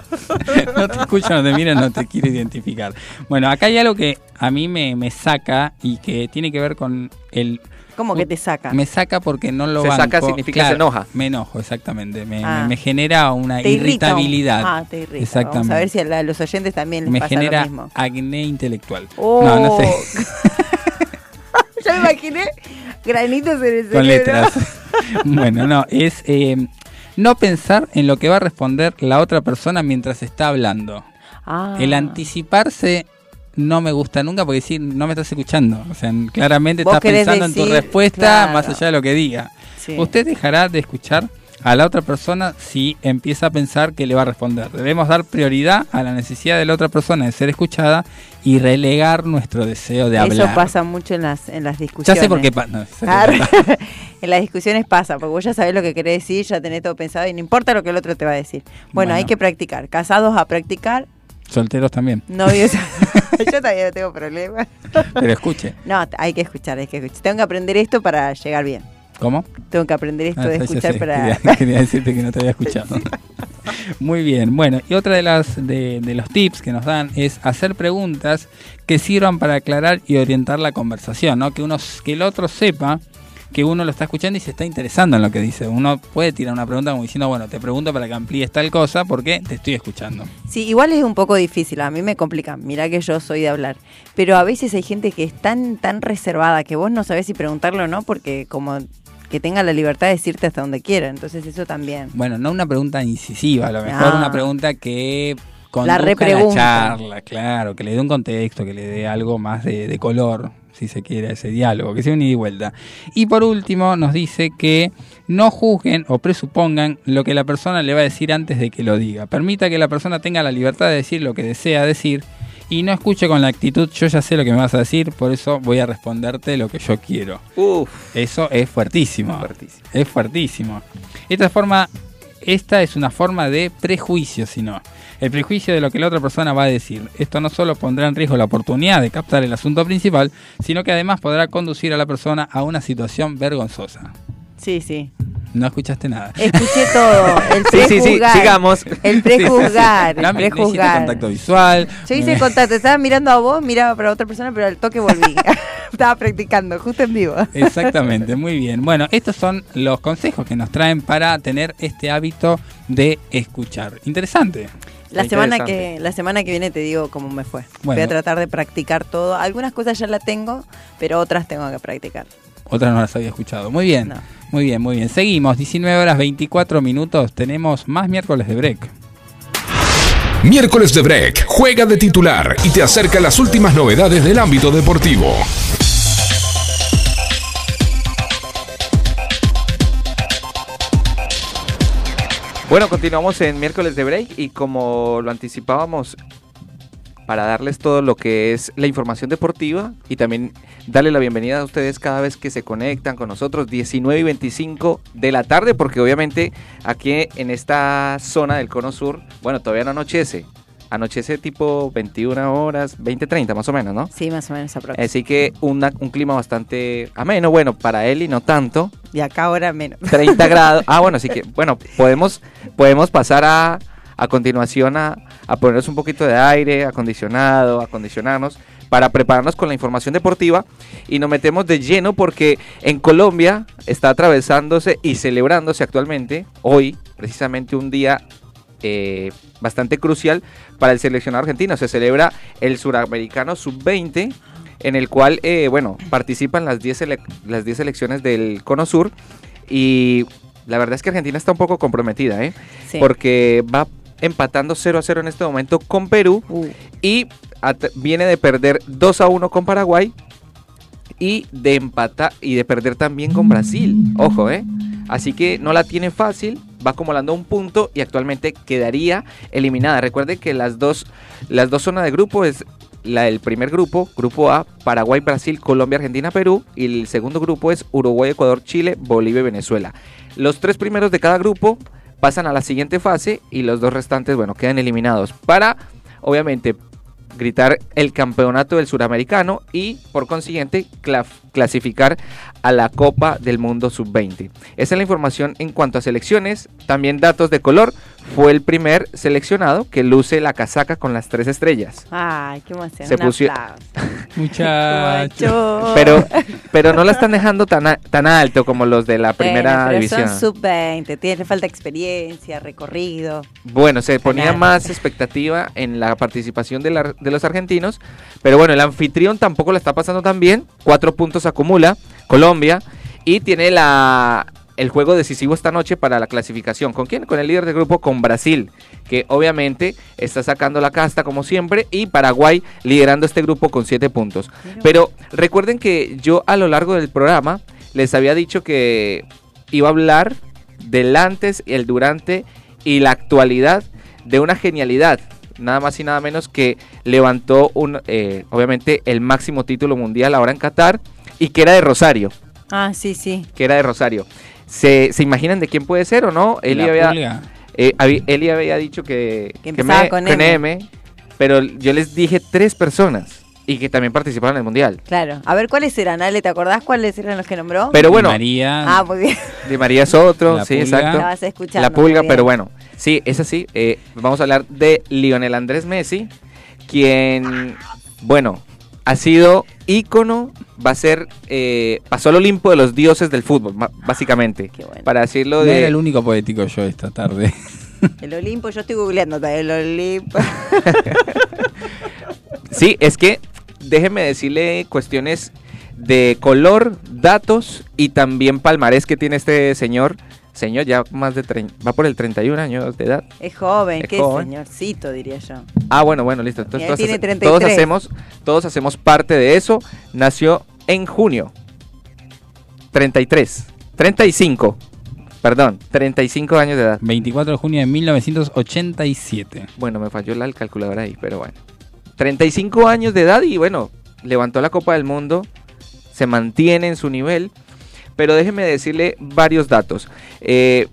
No te escucha, no te mira, no te quiere identificar. Bueno, acá hay algo que a mí me, me saca y que tiene que ver con el... ¿Cómo que te saca? Me saca porque no lo Se banco. saca significa Claro, se enoja. Me enojo, exactamente. Me, Ah. me- me genera una Te irrita un- irritabilidad. Ah, te irrita. Exactamente. Vamos a ver si a, la- a los oyentes también les me pasa genera lo mismo. acné intelectual. Oh. No, no sé. ya me imaginé granitos en el con cerebro. letras. bueno, no, es eh, no pensar en lo que va a responder la otra persona mientras está hablando. Ah. El anticiparse no me gusta nunca porque decir no me estás escuchando. O sea, claramente estás pensando en tu respuesta claro. más allá de lo que diga. Sí. Usted dejará de escuchar a la otra persona si empieza a pensar que le va a responder. Debemos dar prioridad a la necesidad de la otra persona de ser escuchada y relegar nuestro deseo de hablar. Eso pasa mucho en las, en las Ya discusiones. sé por qué pasa. No, en las discusiones pasa, porque vos ya sabés lo que querés decir, ya tenés todo pensado y no importa lo que el otro te va a decir. Bueno, Bueno. hay que practicar. Casados a practicar, Solteros también. novios. Yo todavía no tengo problema. Pero escuche. No, hay que escuchar, hay que escuchar. Tengo que aprender esto para llegar bien. ¿Cómo? Tengo que aprender esto Ah, de escuchar sé, para. Quería, quería decirte que no te había escuchado. Muy bien, bueno, y otra de las de, de los tips que nos dan es hacer preguntas que sirvan para aclarar y orientar la conversación, ¿no? Que uno que el otro sepa que uno lo está escuchando y se está interesando en lo que dice. Uno puede tirar una pregunta como diciendo, bueno, te pregunto para que amplíes tal cosa porque te estoy escuchando. Sí, igual es un poco difícil, a mí me complica. Mirá que yo soy de hablar. Pero a veces hay gente que es tan, tan reservada que vos no sabés si preguntarlo o no, porque como que tenga la libertad de decirte hasta donde quiera. Entonces eso también. Bueno, no una pregunta incisiva, a lo mejor una pregunta que La la, charla, claro, que le dé un contexto, que le dé algo más de, de color, si se quiere, a ese diálogo, que sea un ida y vuelta. Y por último, nos dice que no juzguen o presupongan lo que la persona le va a decir antes de que lo diga. Permita que la persona tenga la libertad de decir lo que desea decir y no escuche con la actitud, yo ya sé lo que me vas a decir, por eso voy a responderte lo que yo quiero. Uf. Eso es fuertísimo. Es fuertísimo. Esta forma, esta es una forma de prejuicio, sino el prejuicio de lo que la otra persona va a decir. Esto no solo pondrá en riesgo la oportunidad de captar el asunto principal, sino que además podrá conducir a la persona a una situación vergonzosa. Sí, sí. No escuchaste nada. Escuché todo. El Sí, sí, sí, sigamos. El prejuzgar. sí, sí. El No, prejuzgar. contacto visual. Yo hice contacto, estaba mirando a vos, miraba para otra persona, pero al toque volví. estaba practicando, justo en vivo. Exactamente, muy bien. Bueno, estos son los consejos que nos traen para tener este hábito de escuchar. Interesante. La semana que la semana que viene te digo cómo me fue. Voy a tratar de practicar todo. Algunas cosas ya las tengo, pero otras tengo que practicar. Otras no las había escuchado. Muy bien, muy bien, muy bien. Seguimos, 19 horas 24 minutos. Tenemos más miércoles de break. Miércoles de Break juega de titular y te acerca las últimas novedades del ámbito deportivo. Bueno, continuamos en miércoles de break y como lo anticipábamos, para darles todo lo que es la información deportiva y también darle la bienvenida a ustedes cada vez que se conectan con nosotros, 19 y 25 de la tarde, porque obviamente aquí en esta zona del cono sur, bueno, todavía no anochece. Anochece tipo 21 horas, 20, 30 más o menos, ¿no? Sí, más o menos aproximadamente. Así que una- un clima bastante ameno, bueno, para él y no tanto. Y acá ahora menos. 30 grados. Ah, bueno, así que, bueno, podemos, podemos pasar a, a continuación a, a ponernos un poquito de aire acondicionado, acondicionarnos, para prepararnos con la información deportiva y nos metemos de lleno porque en Colombia está atravesándose y celebrándose actualmente, hoy, precisamente un día eh, bastante crucial para el seleccionado argentino. Se celebra el suramericano sub-20 en el cual, eh, bueno, participan las 10 sele- las 10 selecciones del Cono Sur y la verdad es que Argentina está un poco comprometida, ¿eh? Sí. Porque va empatando 0 a 0 en este momento con Perú Uh. y viene de perder 2 a 1 con Paraguay y de empatar y de perder también con Brasil. Ojo, ¿eh? Así que no la tiene fácil, va acumulando un punto y actualmente quedaría eliminada. Recuerde que las dos, las dos zonas de grupo es la del primer grupo, grupo A, Paraguay, Brasil, Colombia, Argentina, Perú, y el segundo grupo es Uruguay, Ecuador, Chile, Bolivia y Venezuela. Los tres primeros de cada grupo pasan a la siguiente fase y los dos restantes, bueno, quedan eliminados para, obviamente, gritar el campeonato del suramericano y por consiguiente cla- clasificar a la Copa del Mundo Sub-20. Esa es la información en cuanto a selecciones. También datos de color. Fue el primer seleccionado que luce la casaca con las tres estrellas. Ay, qué emoción. Se aplauso. Muchacho. Pero, pero no la están dejando tan, a- tan alto como los de la primera Bueno, pero división. Son sub-20, tiene falta experiencia, recorrido. Bueno, se ponía más expectativa en la participación de, la- de los argentinos, pero bueno, el anfitrión tampoco la está pasando tan bien. Cuatro puntos acumula Colombia y tiene la el juego decisivo esta noche para la clasificación. ¿Con quién? Con el líder del grupo, con Brasil, que obviamente está sacando la casta como siempre, y Paraguay liderando este grupo con siete puntos. Pero recuerden que yo a lo largo del programa les había dicho que iba a hablar del antes, el durante y la actualidad de una genialidad. Nada más y nada menos que levantó un, eh, obviamente el máximo título mundial ahora en Qatar y que era de Rosario. Ah, sí, sí. Que era de Rosario. ¿Se, ¿se imaginan de quién puede ser o no? Eli había, eh, Eli había dicho que, Que empezaba con M. pero yo les dije tres personas y que también participaron en el mundial. Claro. A ver, ¿cuáles eran, Ale? ¿Te acordás cuáles eran los que nombró? Pero bueno, María. Ah, muy bien. De María es otro, La sí, Pulga. exacto. La vas escuchando, La muy pulga, pero bueno, sí, es así. eh, vamos a hablar de Lionel Andrés Messi, quien, bueno, ha sido ícono, va a ser, eh, pasó al Olimpo de los dioses del fútbol, básicamente. Para decirlo No de... era el único poético yo esta tarde. El Olimpo, yo estoy googleando también el Olimpo. Sí, es que déjeme decirle cuestiones de color, datos y también palmarés que tiene este señor. Señor, ya más de 30, va por el 31 años de edad. Es joven, Es qué joven. señorcito, diría yo. Ah, bueno, bueno, listo. Entonces todos, tiene hace- 33. todos hacemos, todos hacemos parte de eso. Nació en junio. 33. 35. Perdón, 35 años de edad. 24 de junio de 1987. Bueno, me falló la calculadora ahí, pero bueno. 35 años de edad y bueno, levantó la Copa del Mundo, se mantiene en su nivel, pero déjenme decirle varios datos. Eh,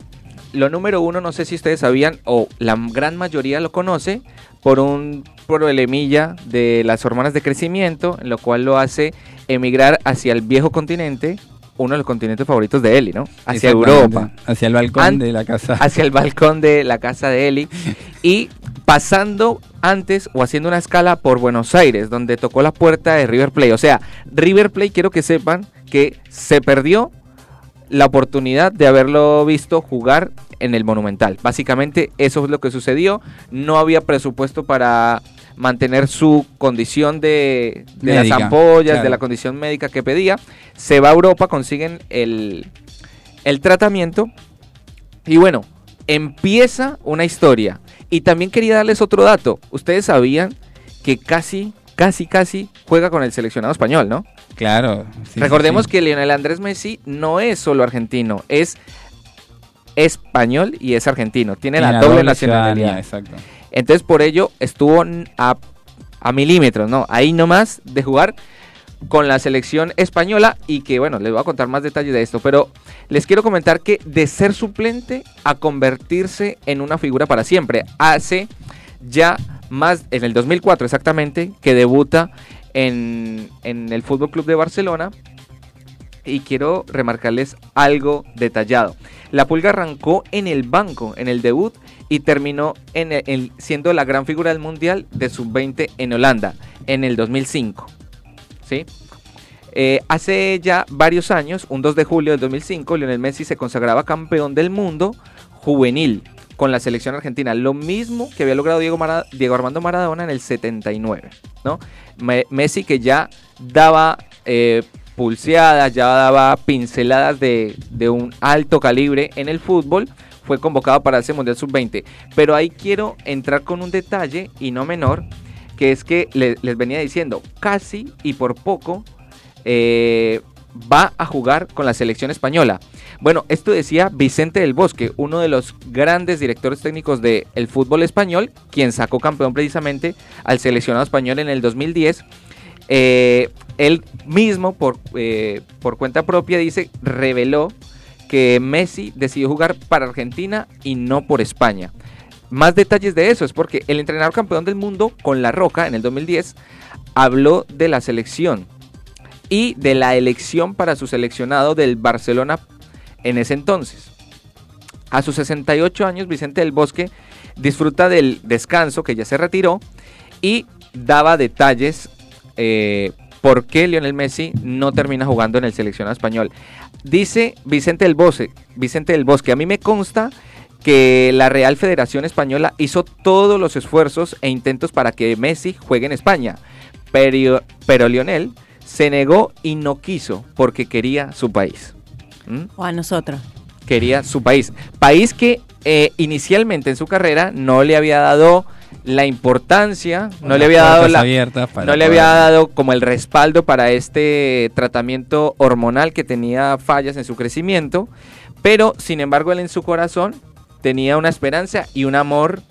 lo número uno, no sé si ustedes sabían, o la gran mayoría lo conoce, por un problemilla de las hormonas de crecimiento, en lo cual lo hace emigrar hacia el viejo continente, uno de los continentes favoritos de Eli, ¿no? Hacia Europa. Hacia el balcón An- de la casa. Hacia el balcón de la casa de Eli. y pasando antes o haciendo una escala por Buenos Aires, donde tocó la puerta de River Plate. O sea, River Plate quiero que sepan que se perdió la oportunidad de haberlo visto jugar en el Monumental. Básicamente eso es lo que sucedió. No había presupuesto para mantener su condición de, de las ampollas, claro. de la condición médica que pedía. Se va a Europa, consiguen el, el tratamiento y bueno, empieza una historia. Y también quería darles otro dato. Ustedes sabían que casi, casi, casi juega con el seleccionado español, ¿no? Claro. sí, Recordemos sí. que Lionel Andrés Messi no es solo argentino, es español y es argentino. Tiene, la la doble, doble nacionalidad. exacto. Entonces por ello estuvo a, a milímetros, ¿no? Ahí nomás de jugar con la selección española y que bueno, les voy a contar más detalles de esto, pero les quiero comentar que de ser suplente a convertirse en una figura para siempre, hace ya más en el 2004 exactamente, que debuta en, en el Fútbol Club de Barcelona. Y quiero remarcarles algo detallado. La Pulga arrancó en el banco, en el debut, y terminó en siendo la gran figura del Mundial de Sub-20 en Holanda, en el 2005. ¿Sí? Eh, hace ya varios años, un 2 de julio del 2005, Lionel Messi se consagraba campeón del mundo juvenil con la selección argentina. Lo mismo que había logrado Diego, Armando Maradona en el 79. ¿no? Me- Messi que ya daba eh, pulseadas, ya daba pinceladas de un alto calibre en el fútbol, fue convocado para ese Mundial Sub-20. Pero ahí quiero entrar con un detalle y no menor, que es que le- les venía diciendo, casi y por poco eh, va a jugar con la selección española. Bueno, esto decía Vicente del Bosque, uno de los grandes directores técnicos del fútbol español, quien sacó campeón precisamente al seleccionado español en el 2010. Eh, él mismo, por, eh, por cuenta propia, dice, reveló que Messi decidió jugar para Argentina y no por España. Más detalles de eso es porque el entrenador campeón del mundo con La Roca en el 2010 habló de la selección y de la elección para su seleccionado del Barcelona en ese entonces. A sus 68 años, Vicente del Bosque disfruta del descanso que ya se retiró y daba detalles eh, por qué Lionel Messi no termina jugando en el seleccionado español. Dice Vicente del Bosque, Vicente del Bosque, a mí me consta que la Real Federación Española hizo todos los esfuerzos e intentos para que Messi juegue en España, pero, pero Lionel se negó y no quiso porque quería su país. ¿Mm? O a nosotros. Quería su país. País que eh, inicialmente en su carrera no le había dado la importancia, no le había dado la, no le había dado como el respaldo para este tratamiento hormonal que tenía fallas en su crecimiento, pero sin embargo él en su corazón tenía una esperanza y un amor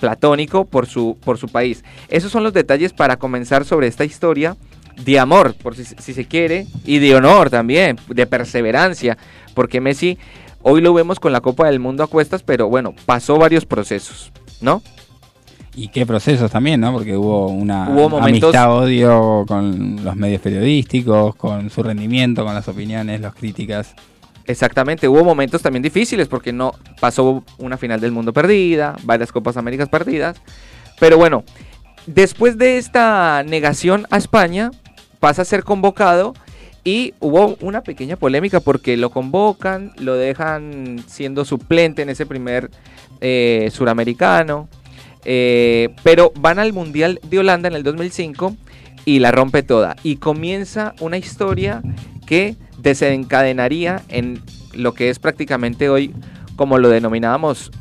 platónico por su, por su país. Esos son los detalles para comenzar sobre esta historia de amor, por si, si se quiere, y de honor también, de perseverancia, porque Messi hoy lo vemos con la Copa del Mundo a cuestas, pero bueno, pasó varios procesos, ¿no? Y qué procesos también, ¿no? Porque hubo una Hubo momentos- amistad-odio con los medios periodísticos, con su rendimiento, con las opiniones, las críticas. Exactamente, hubo momentos también difíciles porque no pasó una final del mundo perdida, varias Copas Américas perdidas, pero bueno, después de esta negación a España pasa a ser convocado y hubo una pequeña polémica porque lo convocan, lo dejan siendo suplente en ese primer eh, suramericano, eh, pero van al Mundial de Holanda en el 2005 y la rompe toda. Y comienza una historia que desencadenaría en lo que es prácticamente hoy, como lo denominábamos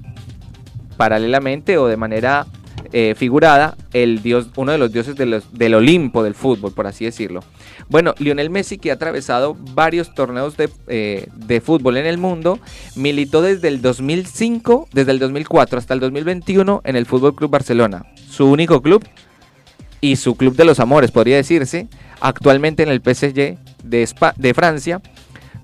paralelamente o de manera eh, figurada, el dios, uno de los dioses del Olimpo del fútbol, por así decirlo. Bueno, Lionel Messi, que ha atravesado varios torneos de, eh, de fútbol en el mundo, militó desde el 2005, desde el 2004 hasta el 2021 en el Fútbol Club Barcelona, su único club y su club de los amores, podría decirse, actualmente en el PSG de, de Francia.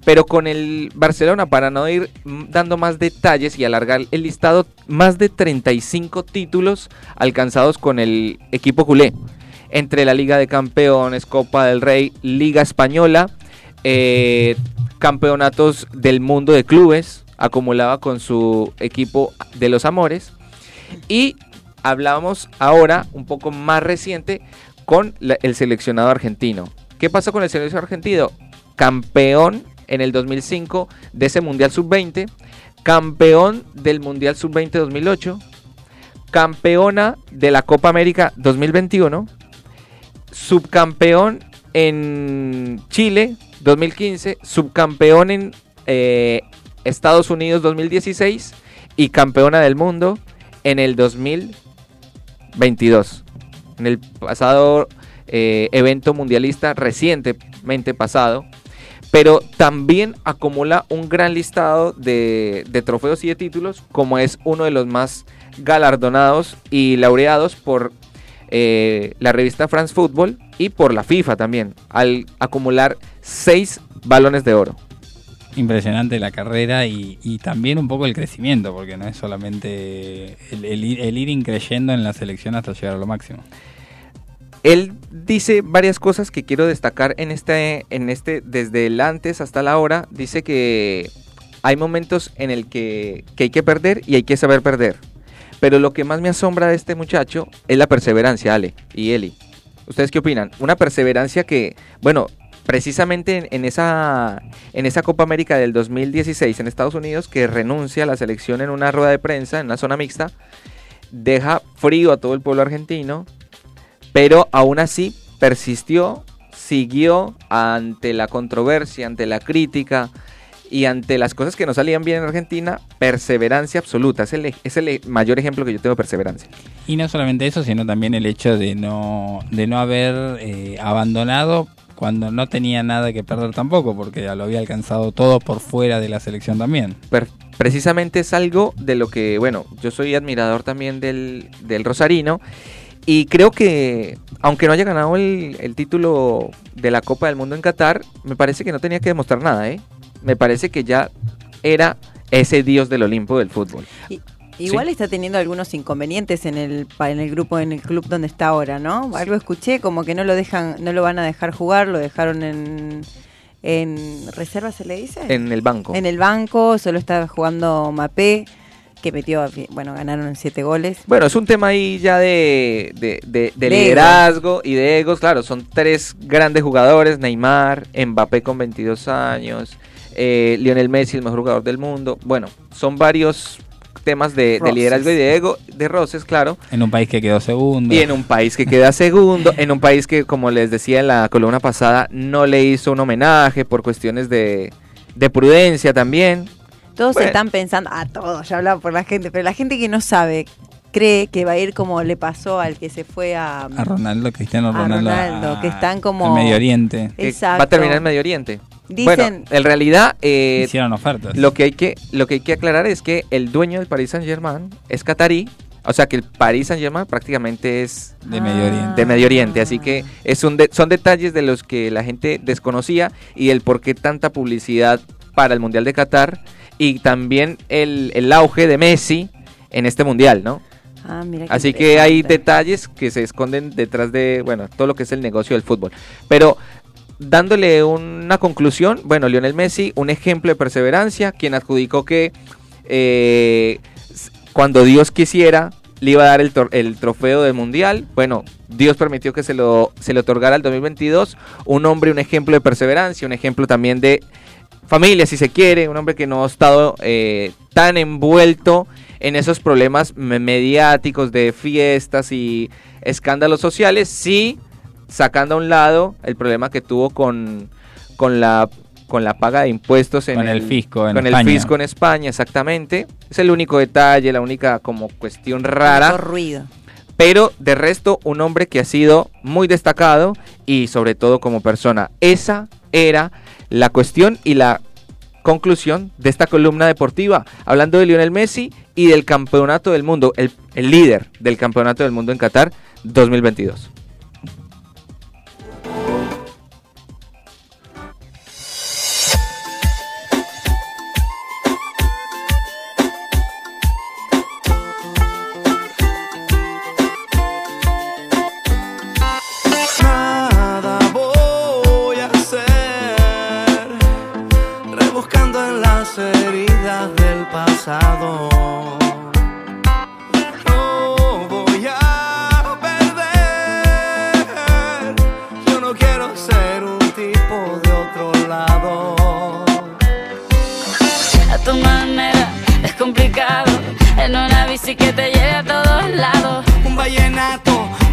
Pero con el Barcelona, para no ir dando más detalles y alargar el listado, más de 35 títulos alcanzados con el equipo culé. Entre la Liga de Campeones, Copa del Rey, Liga Española, eh, campeonatos del mundo de clubes, acumulaba con su equipo de los amores. Y hablábamos ahora, un poco más reciente, con el seleccionado argentino. ¿Qué pasó con el seleccionado argentino? Campeón en el 2005 de ese Mundial Sub-20, campeón del Mundial Sub-20 2008, campeona de la Copa América 2021, subcampeón en Chile 2015, subcampeón en eh, Estados Unidos 2016 y campeona del mundo en el 2022. En el pasado eh, evento mundialista recientemente pasado. Pero también acumula un gran listado de, trofeos y de títulos, como es uno de los más galardonados y laureados por eh, la revista France Football y por la FIFA también, al acumular seis balones de oro. Impresionante la carrera y, también un poco el crecimiento, porque no es solamente el, el ir increyendo en la selección hasta llegar a lo máximo. Él dice varias cosas que quiero destacar en este, en este, desde el antes hasta la hora. Dice que hay momentos en el que, hay que perder y hay que saber perder. Pero lo que más me asombra de este muchacho es la perseverancia, Ale y Eli. ¿Ustedes qué opinan? Una perseverancia que, bueno, precisamente en, en esa, en esa Copa América del 2016 en Estados Unidos, que renuncia a la selección en una rueda de prensa, en una zona mixta, deja frío a todo el pueblo argentino, pero aún así persistió, siguió ante la controversia, ante la crítica y ante las cosas que no salían bien en Argentina, perseverancia absoluta. Es el, e- es el mayor ejemplo que yo tengo de perseverancia. Y no solamente eso, sino también el hecho de no, de no haber eh, abandonado cuando no tenía nada que perder tampoco, porque ya lo había alcanzado todo por fuera de la selección también. Per- precisamente es algo de lo que, bueno, yo soy admirador también del, del Rosarino y creo que, aunque no haya ganado el, el título de la Copa del Mundo en Qatar, me parece que no tenía que demostrar nada, ¿eh? Me parece que ya era ese dios del Olimpo del fútbol. Igual está teniendo algunos inconvenientes en el en el grupo, en el club donde está ahora, ¿no? Algo escuché como que no lo dejan, no lo van a dejar jugar, lo dejaron en en reserva se le dice. En el banco. En el banco, solo está jugando Mapé, que metió, bueno, ganaron siete goles. Bueno, es un tema ahí ya de, de, de- de De liderazgo y de egos. Claro, son tres grandes jugadores: Neymar, Mbappé con 22 años, eh, Lionel Messi, el mejor jugador del mundo. Bueno, son varios temas de, de liderazgo y de ego, de roces, claro. En un país que quedó segundo. Y en un país que queda segundo, en un país que, como les decía en la columna pasada, no le hizo un homenaje por cuestiones de, de prudencia también. Todos Bueno. están pensando, a todos, ya hablaba por la gente, pero la gente que no sabe cree que va a ir como le pasó al que se fue a, A Ronaldo, Cristiano a Ronaldo. Ronaldo, a- que están como... al Medio Oriente. Exacto. va a terminar en Medio Oriente. Dicen- bueno, en realidad eh, Hicieron ofertas. Lo que hay que lo que hay que aclarar es que el dueño del Paris Saint Germain es catarí, o sea que el Paris Saint Germain prácticamente es De Medio Oriente. de Medio Oriente, así que es un de- son detalles de los que la gente desconocía y el por qué tanta publicidad para el Mundial de Qatar y también el, el auge de Messi en este mundial, ¿no? Ah, mira Así que hay detalles que se esconden detrás de, bueno, todo lo que es el negocio del fútbol. Pero dándole una conclusión, bueno, Lionel Messi, un ejemplo de perseverancia, quien adjudicó que eh, cuando Dios quisiera le iba a dar el, el trofeo del mundial. Bueno, Dios permitió que se lo, se le otorgara el 2022. Un hombre, un ejemplo de perseverancia, un ejemplo también de familia, si se quiere, un hombre que no ha estado eh, tan envuelto en esos problemas me- mediáticos de fiestas y escándalos sociales, sí sacando a un lado el problema que tuvo con, con la con la paga de impuestos en Con el fisco en con el España. fisco en España, exactamente. Es el único detalle, la única como cuestión rara. Ruido. Pero de resto, un hombre que ha sido muy destacado y sobre todo como persona. Esa era la cuestión y la conclusión de esta columna deportiva, hablando de Lionel Messi y del campeonato del mundo, el, el líder del campeonato del mundo en Qatar 2022.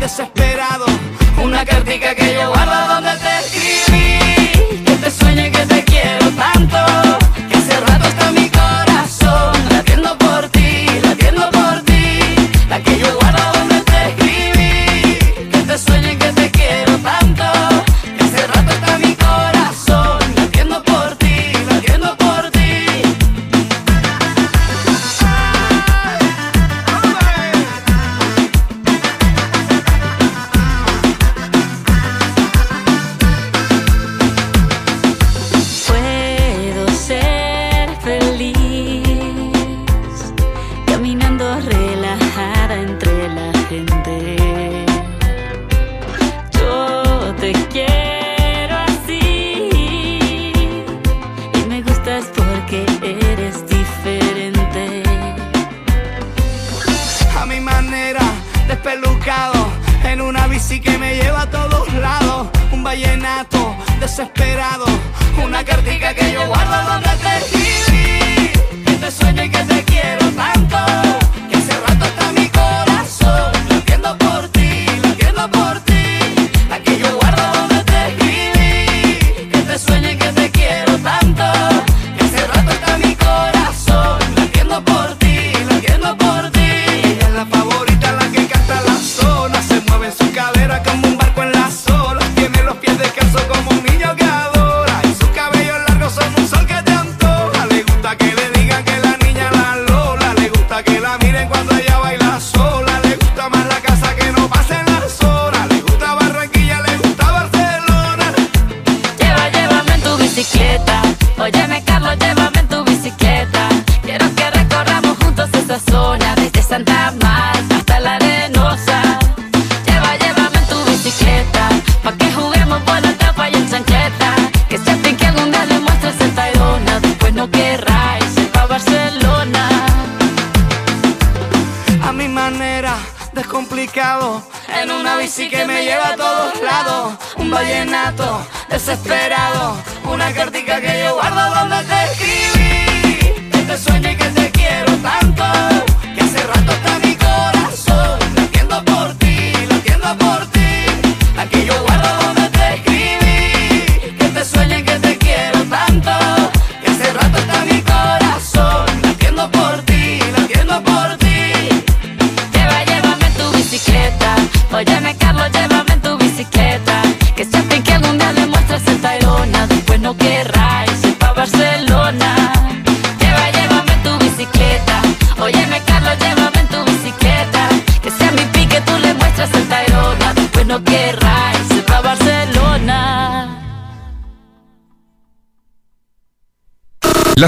Desesperado, Una cartica que yo guardo donde te escribí. Que te sueñe que te quiero tanto.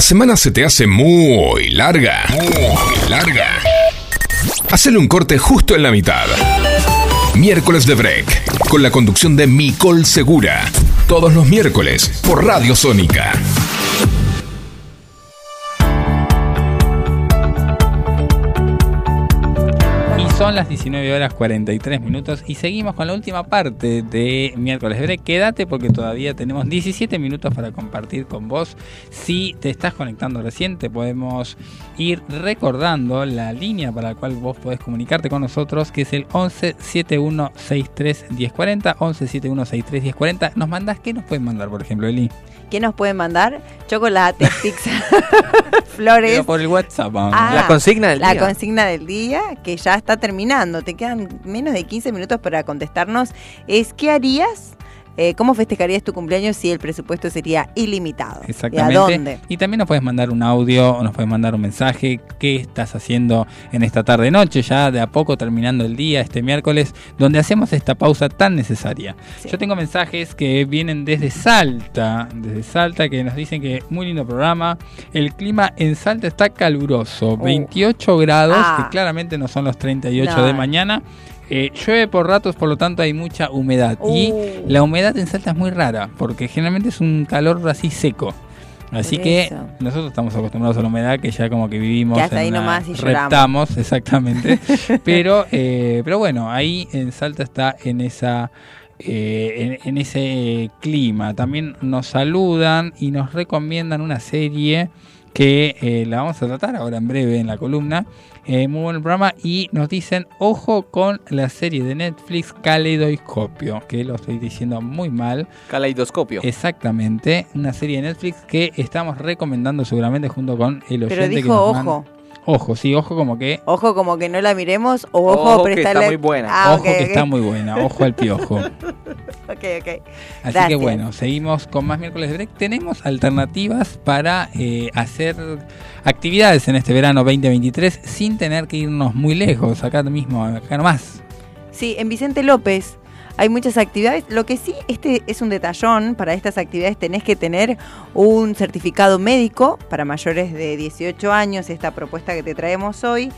La semana se te hace muy larga. Muy larga. Hacele un corte justo en la mitad. Miércoles de Break. Con la conducción de Micol Segura. Todos los miércoles por Radio Sónica. Y son las 19 horas 43 minutos y seguimos con la última parte de miércoles de break. Quédate porque todavía tenemos 17 minutos para compartir con vos. Si te estás conectando recién, te podemos ir recordando la línea para la cual vos podés comunicarte con nosotros, que es el 11 71 63 1040. 11 71 63 1040. ¿Nos mandás? ¿Qué nos pueden mandar, por ejemplo, Eli? ¿Qué nos pueden mandar? Chocolate, pizza, flores. Pero por el WhatsApp. Ah, La consigna del la día. consigna del día, que ya está terminando. Te quedan menos de 15 minutos para contestarnos. Es ¿qué harías? Eh, ¿Cómo festejarías tu cumpleaños si el presupuesto sería ilimitado? Exactamente. ¿Y a dónde? Y también nos puedes mandar un audio o nos puedes mandar un mensaje. ¿Qué estás haciendo en esta tarde noche? Ya de a poco terminando el día, este miércoles, donde hacemos esta pausa tan necesaria. Yo tengo mensajes que vienen desde Salta, desde Salta, que nos dicen que muy lindo programa. El clima en Salta está caluroso, 28 grados, Ah. que claramente no son los 38 No. de mañana. Eh, llueve por ratos, por lo tanto hay mucha humedad. Y Uh. la humedad en Salta es muy rara, porque generalmente es un calor así seco. Así Por que eso. nosotros estamos acostumbrados a la humedad, que ya como que vivimos Que hasta en ahí una- nomás y reptamos, exactamente. pero, eh, pero bueno, ahí en Salta está en esa eh, en, en ese clima. También nos saludan y nos recomiendan una serie que eh, la vamos a tratar ahora en breve en la columna. Eh, muy buen programa y nos dicen, ojo con la serie de Netflix Caleidoscopio, que lo estoy diciendo muy mal. Caleidoscopio. Exactamente, una serie de Netflix que estamos recomendando seguramente junto con el oyente Pero que dijo nos manda- ojo. Ojo, sí, ojo como que... Ojo, como que no la miremos, o ojo, Ojo que prestarle. está muy buena. Ah, ojo que está muy buena, ojo al piojo. Ok, ok. Así Gracias. que bueno, seguimos con más miércoles de break. Tenemos alternativas para eh, hacer actividades en este verano 2023 sin tener que irnos muy lejos, acá mismo, acá nomás. Sí, en Vicente López hay muchas actividades. Lo que sí, este es un detallón. Para estas actividades tenés que tener un certificado médico para mayores de 18 años, esta propuesta que te traemos hoy,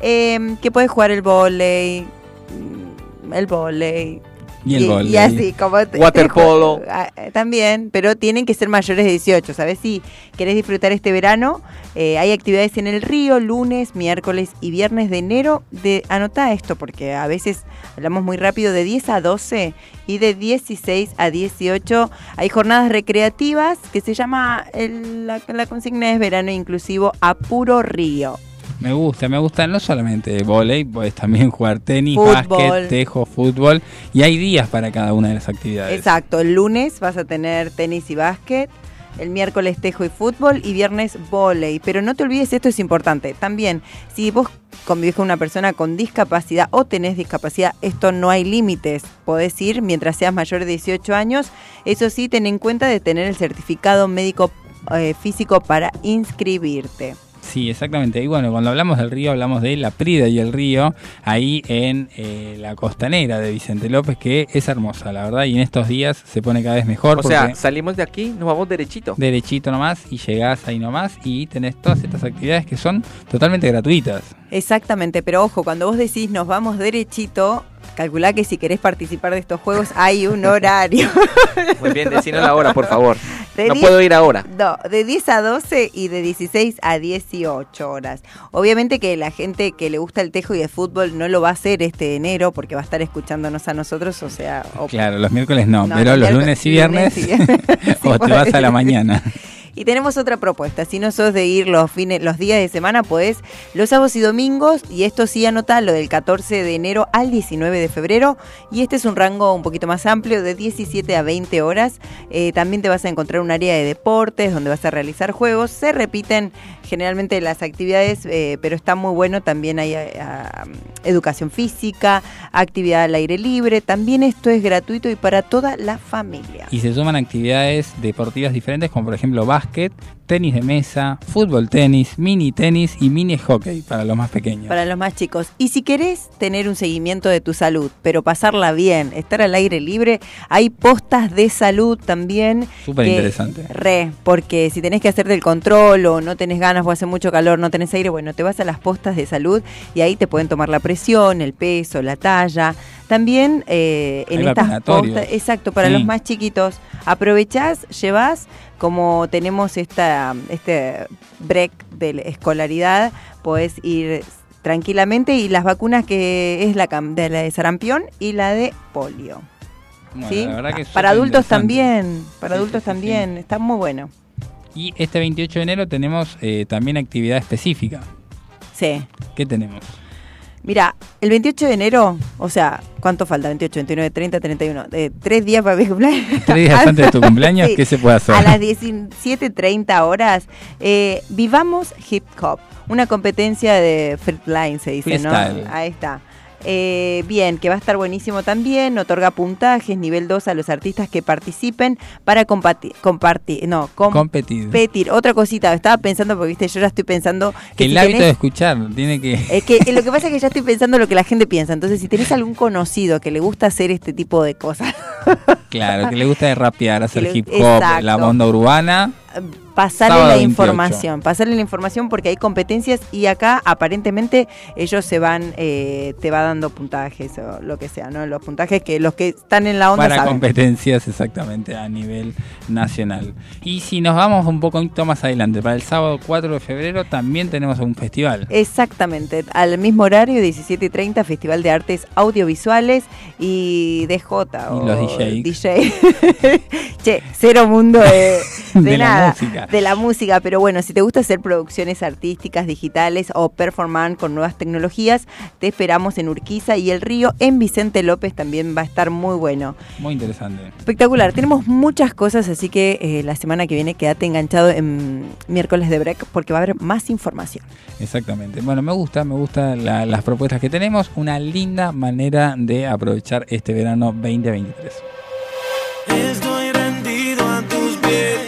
eh, que puedes jugar el volei, mm, el volei. Y el vóley. Y así, como te- Waterpolo. te- ah, también, pero tienen que ser mayores de 18. ¿Sabes? Si querés disfrutar este verano, eh, hay actividades en el río, lunes, miércoles y viernes de enero. De, anotá esto, porque a veces hablamos muy rápido, de 10 a 12 y de 16 a 18. Hay jornadas recreativas que se llama, el- la, la consigna es verano inclusivo a puro río. Me gusta, me gusta no solamente volei, puedes también jugar tenis, básquet, tejo, fútbol. Y hay días para cada una de las actividades. Exacto, el lunes vas a tener tenis y básquet, el miércoles tejo y fútbol y viernes volei. Pero no te olvides, esto es importante. También, si vos convivís con una persona con discapacidad o tenés discapacidad, esto no hay límites. Podés ir mientras seas mayor de 18 años. Eso sí, ten en cuenta de tener el certificado médico eh, físico para inscribirte. Sí, exactamente. Y bueno, cuando hablamos del río, hablamos de la Prida y el río, ahí en eh, la costanera de Vicente López, que es hermosa, la verdad, y en estos días se pone cada vez mejor. O sea, salimos de aquí, nos vamos derechito. derechito nomás y llegás ahí nomás y tenés todas estas actividades que son totalmente gratuitas. Exactamente, pero ojo, cuando vos decís nos vamos derechito, calculá que si querés participar de estos juegos hay un horario. Muy bien, decinos la hora, por favor. De No diez- puedo ir ahora. No, de 10 a 12 y de 16 a 18 horas. Obviamente que la gente que le gusta el tejo y el fútbol no lo va a hacer este enero porque va a estar escuchándonos a nosotros, o sea... o- Claro, los miércoles no, No, pero los lunes y viernes, lunes y viernes. o te vas a la mañana. Y tenemos otra propuesta. Si no sos de ir los fines, los días de semana, podés los sábados y domingos. Y esto sí anota lo del 14 de enero al 19 de febrero. Y este es un rango un poquito más amplio, de 17 a 20 horas. Eh, también te vas a encontrar un área de deportes donde vas a realizar juegos. Se repiten generalmente las actividades, eh, pero está muy bueno. También hay eh, ah, educación física, actividad al aire libre. También esto es gratuito y para toda la familia. Y se suman actividades deportivas diferentes como por ejemplo básquet, básquet tenis de mesa, fútbol tenis, mini tenis y mini hockey para los más pequeños. Para los más chicos. Y si querés tener un seguimiento de tu salud, pero pasarla bien, estar al aire libre, hay postas de salud también. Súper interesante. Re, porque si tenés que hacerte el control o no tenés ganas o hace mucho calor, no tenés aire, bueno, te vas a las postas de salud y ahí te pueden tomar la presión, el peso, la talla. También eh, en Hay estas postas, exacto, para Sí. los más chiquitos, aprovechás, llevas, como tenemos esta, este break de la escolaridad, podés ir tranquilamente y las vacunas que es la, de la de sarampión y la de polio. Bueno, ¿sí? la que para adultos también, para Sí, adultos sí, también, está muy bueno. Y este 28 de enero tenemos eh, también actividad específica. Sí. ¿Qué tenemos? Mira, el 28 de enero, o sea, ¿cuánto falta? 28, 29, 30, 31. Eh, tres días para mi cumpleaños. Tres días antes de tu cumpleaños, Sí. ¿qué se puede hacer? A las 17.30 horas, eh, vivamos hip hop. Una competencia de freestyle, se dice, Freestyle. ¿no? Ahí está. Eh, bien, que va a estar buenísimo también. Otorga puntajes, nivel 2 a los artistas que participen para compartir. compartir no, Competir. competir. Otra cosita, estaba pensando, porque viste, yo ya estoy pensando que el si hábito tenés- de escuchar tiene que... es que eh, lo que pasa es que ya estoy pensando lo que la gente piensa. Entonces, si tenés algún conocido que le gusta hacer este tipo de cosas, Claro, que le gusta rapear, hacer le- hip hop, exacto. la onda urbana. Pasarle Sábado la 28. información. Pasarle la información porque hay competencias y acá aparentemente ellos se van, eh, te va dando puntajes o lo que sea, ¿no? Los puntajes que los que están en la onda Para saben. competencias exactamente a nivel nacional. Y si nos vamos un poquito más adelante, para el sábado 4 de febrero también tenemos un festival. Exactamente, al mismo horario, 17 y 30, Festival de Artes Audiovisuales y DJ. Y los o DJs. DJ. che, cero mundo de, de De la nada. música. De la música, pero bueno, si te gusta hacer producciones artísticas, digitales o performance con nuevas tecnologías, te esperamos en Urquiza y El Río. En Vicente López también va a estar muy bueno. Muy interesante. Espectacular, tenemos muchas cosas, así que eh, la semana que viene quédate enganchado en miércoles de break porque va a haber más información. Exactamente. Bueno, me gusta, me gustan la- las propuestas que tenemos. Una linda manera de aprovechar este verano 2023. Estoy rendido a tus pies.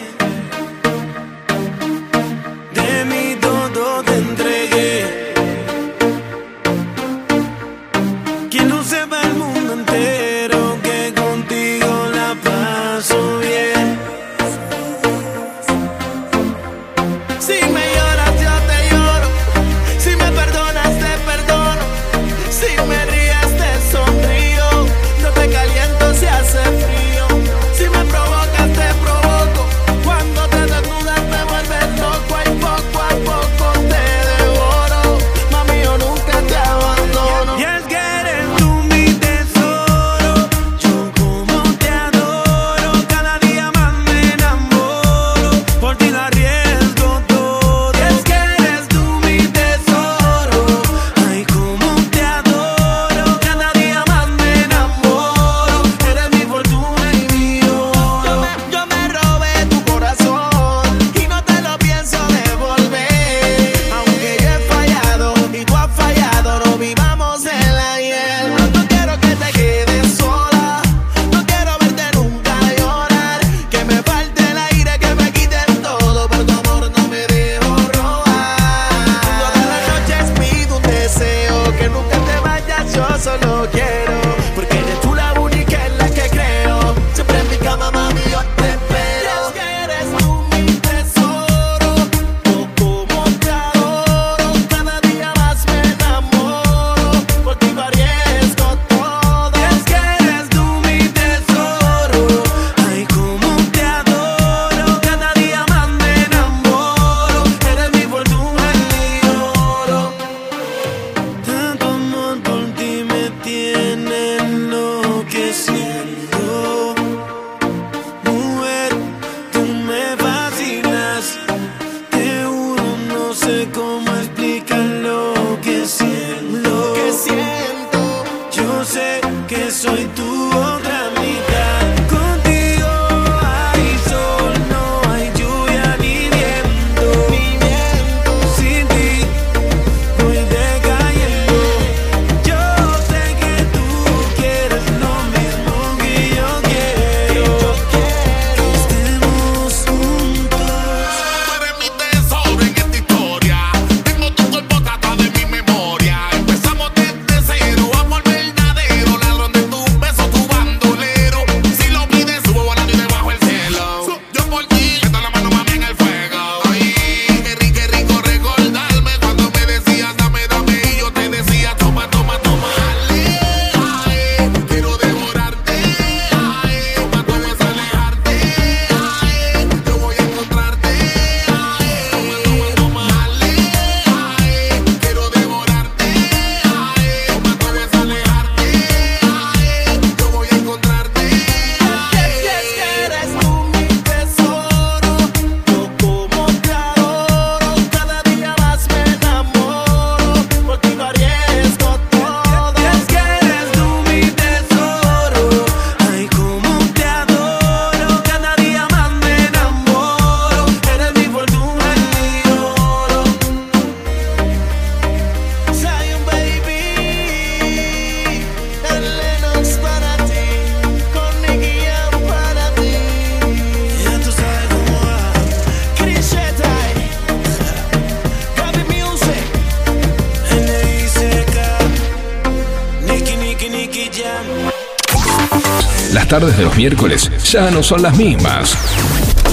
Ya no son las mismas.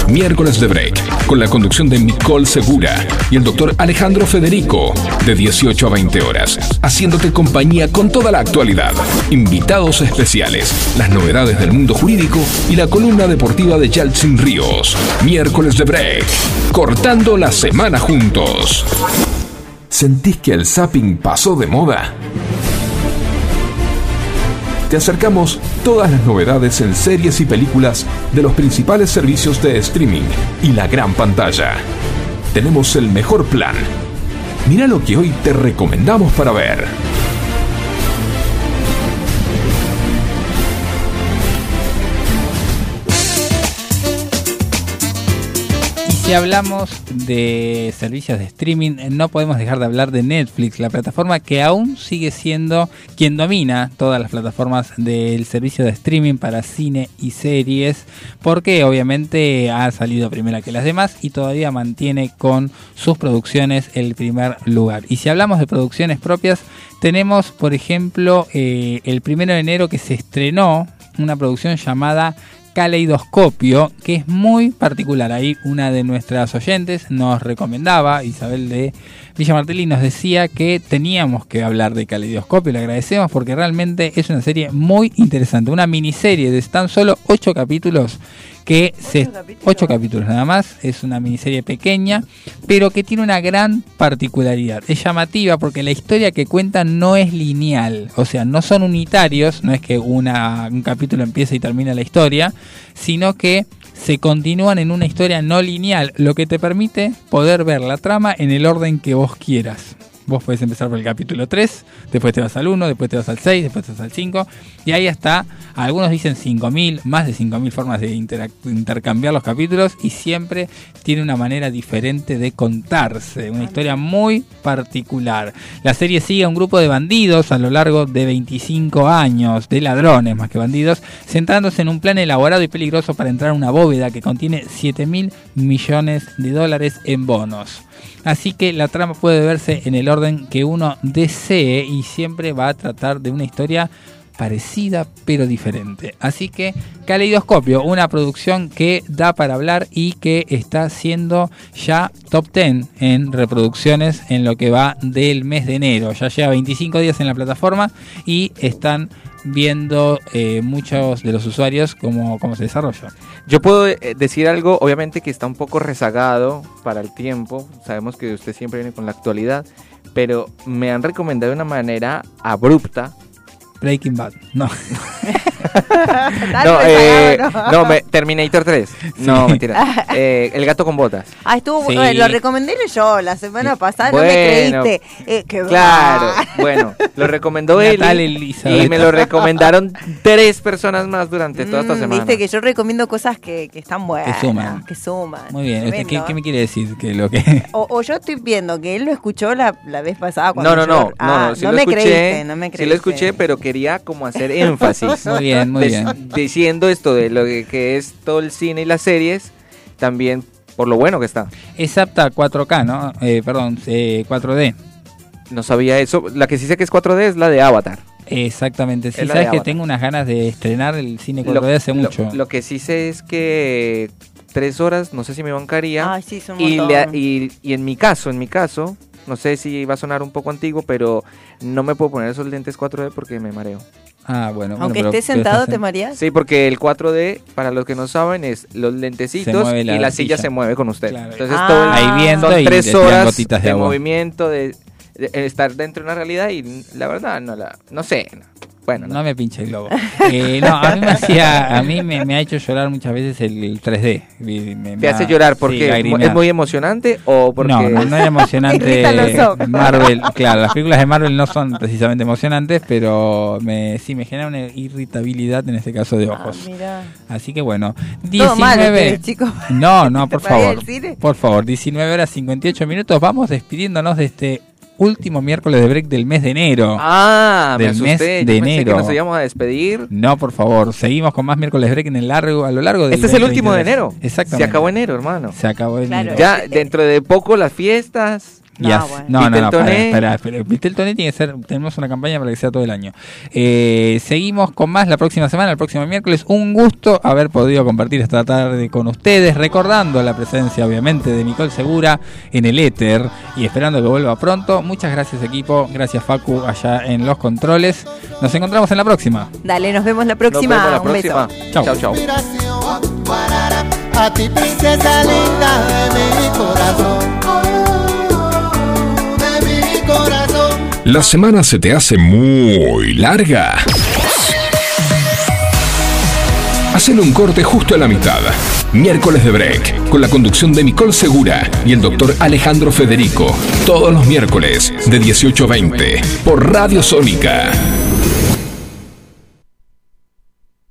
Miércoles de Break, con la conducción de Nicole Segura y el doctor Alejandro Federico, de 18 a 20 horas, haciéndote compañía con toda la actualidad, invitados especiales, las novedades del mundo jurídico y la columna deportiva de Yaltsin Ríos. Miércoles de Break, cortando la semana juntos. ¿Sentís que el zapping pasó de moda? Te acercamos todas las novedades en series y películas de los principales servicios de streaming y la gran pantalla. Tenemos el mejor plan. Mira lo que hoy te recomendamos para ver. Si hablamos de servicios de streaming, no podemos dejar de hablar de Netflix, la plataforma que aún sigue siendo quien domina todas las plataformas del servicio de streaming para cine y series, porque obviamente ha salido primera que las demás y todavía mantiene con sus producciones el primer lugar. Y si hablamos de producciones propias, tenemos por ejemplo eh, el primero de enero que se estrenó una producción llamada Caleidoscopio, que es muy particular. Ahí una de nuestras oyentes nos recomendaba, Isabel de Villa Martelli, nos decía que teníamos que hablar de Caleidoscopio. Le agradecemos porque realmente es una serie muy interesante. Una miniserie de tan solo 8 capítulos que se 8 capítulos nada más, es una miniserie pequeña, pero que tiene una gran particularidad. Es llamativa porque la historia que cuenta no es lineal, o sea, no son unitarios, no es que un capítulo empieza y termina la historia, sino que se continúan en una historia no lineal, lo que te permite poder ver la trama en el orden que vos quieras. Vos podés empezar por el capítulo 3, después te vas al 1, después te vas al 6, después te vas al 5, y ahí está, algunos dicen 5.000, más de 5.000 formas de intercambiar los capítulos, y siempre tiene una manera diferente de contarse, una historia muy particular. La serie sigue a un grupo de bandidos a lo largo de 25 años, de ladrones más que bandidos, centrándose en un plan elaborado y peligroso para entrar a una bóveda que contiene 7.000 millones de dólares en bonos. Así que la trama puede verse en el orden que uno desee y siempre va a tratar de una historia parecida pero diferente. Así que Caleidoscopio, una producción que da para hablar y que está siendo ya top 10 en reproducciones en lo que va del mes de enero. Ya lleva 25 días en la plataforma y están viendo eh, muchos de los usuarios cómo, cómo se desarrolla. Yo puedo eh, decir algo, obviamente que está un poco rezagado para el tiempo. Sabemos que usted siempre viene con la actualidad, pero me han recomendado de una manera abrupta. Breaking Bad, no. no, eh, no, me- Terminator 3. No, Sí. mentira. Eh, el gato con botas. Ah, estuvo Sí. bueno, lo recomendé yo la semana pasada, no me creíste. Eh, qué Claro, va. bueno, lo recomendó Natal él Elizabeth. y me lo recomendaron tres personas más durante toda esta Mm, semana. Viste que yo recomiendo cosas que, que están buenas. Que suman. Que suman. Muy bien, ¿usted ¿qué, Tremendo. qué me quiere decir? Que lo que O, o yo estoy viendo que él lo escuchó la, la vez pasada. Cuando No, no, yo- no, no, Ah, no, sí no lo me escuché, creíste, no me sí creíste. lo escuché, pero quería como hacer énfasis. Muy bien, muy bien. Diciendo esto de lo que, que es todo el cine y las series, también por lo bueno que está. es apta a 4K, ¿no? Eh, perdón, eh, 4D. No sabía eso. La que sí sé que es 4D es la de Avatar. Exactamente, sí, sabes que Avatar. tengo unas ganas de estrenar el cine 4D Lo- hace mucho. Lo, que sí sé es que tres horas, no sé si me bancaría. Ay, sí, es un y, montón. le- y, y en mi caso, en mi caso, no sé si va a sonar un poco antiguo, pero no me puedo poner esos lentes 4D porque me mareo. Ah, bueno. bueno, Aunque pero- estés pero sentado, ¿te mareas? Sí, porque el 4D, para los que no saben, es los lentecitos la y la silla silla. se mueve con usted. Claro. Entonces Ah. todo el- Ahí viendo son y tres horas de movimiento, de estar dentro de una realidad y la verdad no la, no sé. Bueno, No me pinche el globo. Eh, no, a mí me hacía, a mí me, me ha hecho llorar muchas veces el 3D. Me- me- ¿Te hace ha- llorar sí, porque lagrimear. es muy emocionante o porque No, no, no es emocionante. Marvel, claro, las películas de Marvel no son precisamente emocionantes, pero me, sí me genera una irritabilidad en este caso de Ah, ojos. mira. Así que bueno, Todo mal 19. ustedes, chicos. No, no, por ¿Para ir al favor. Por favor, 19 horas 58 minutos. Vamos despidiéndonos de este último miércoles de break del mes de enero. Ah, me Del asusté. mes Yo de pensé enero. que nos íbamos a despedir. No, por favor, seguimos con más miércoles break en el largo, a lo largo del Este es el último de 2023. enero. Exactamente. Se acabó enero, hermano. Se acabó el Claro. enero. Ya dentro de poco las fiestas. No, bueno. no, no, no, Viteltoné. espera, espera, tiene que ser, tenemos una campaña para que sea todo el año. Eh, seguimos con más la próxima semana, el próximo miércoles. Un gusto haber podido compartir esta tarde con ustedes, recordando la presencia, obviamente, de Nicole Segura en el éter y esperando que vuelva pronto. Muchas gracias, equipo. Gracias, Facu, allá en los controles. Nos encontramos en la próxima. Dale, nos vemos la Nos próxima. vemos la Un beso. próxima. Chau. Chau, chau. A ti princesa linda de mi corazón ¿La semana se te hace muy larga? Hacen un corte justo a la mitad. Miércoles de Break, con la conducción de Nicole Segura y el doctor Alejandro Federico. Todos los miércoles, de 18 a 20, por Radio Sónica.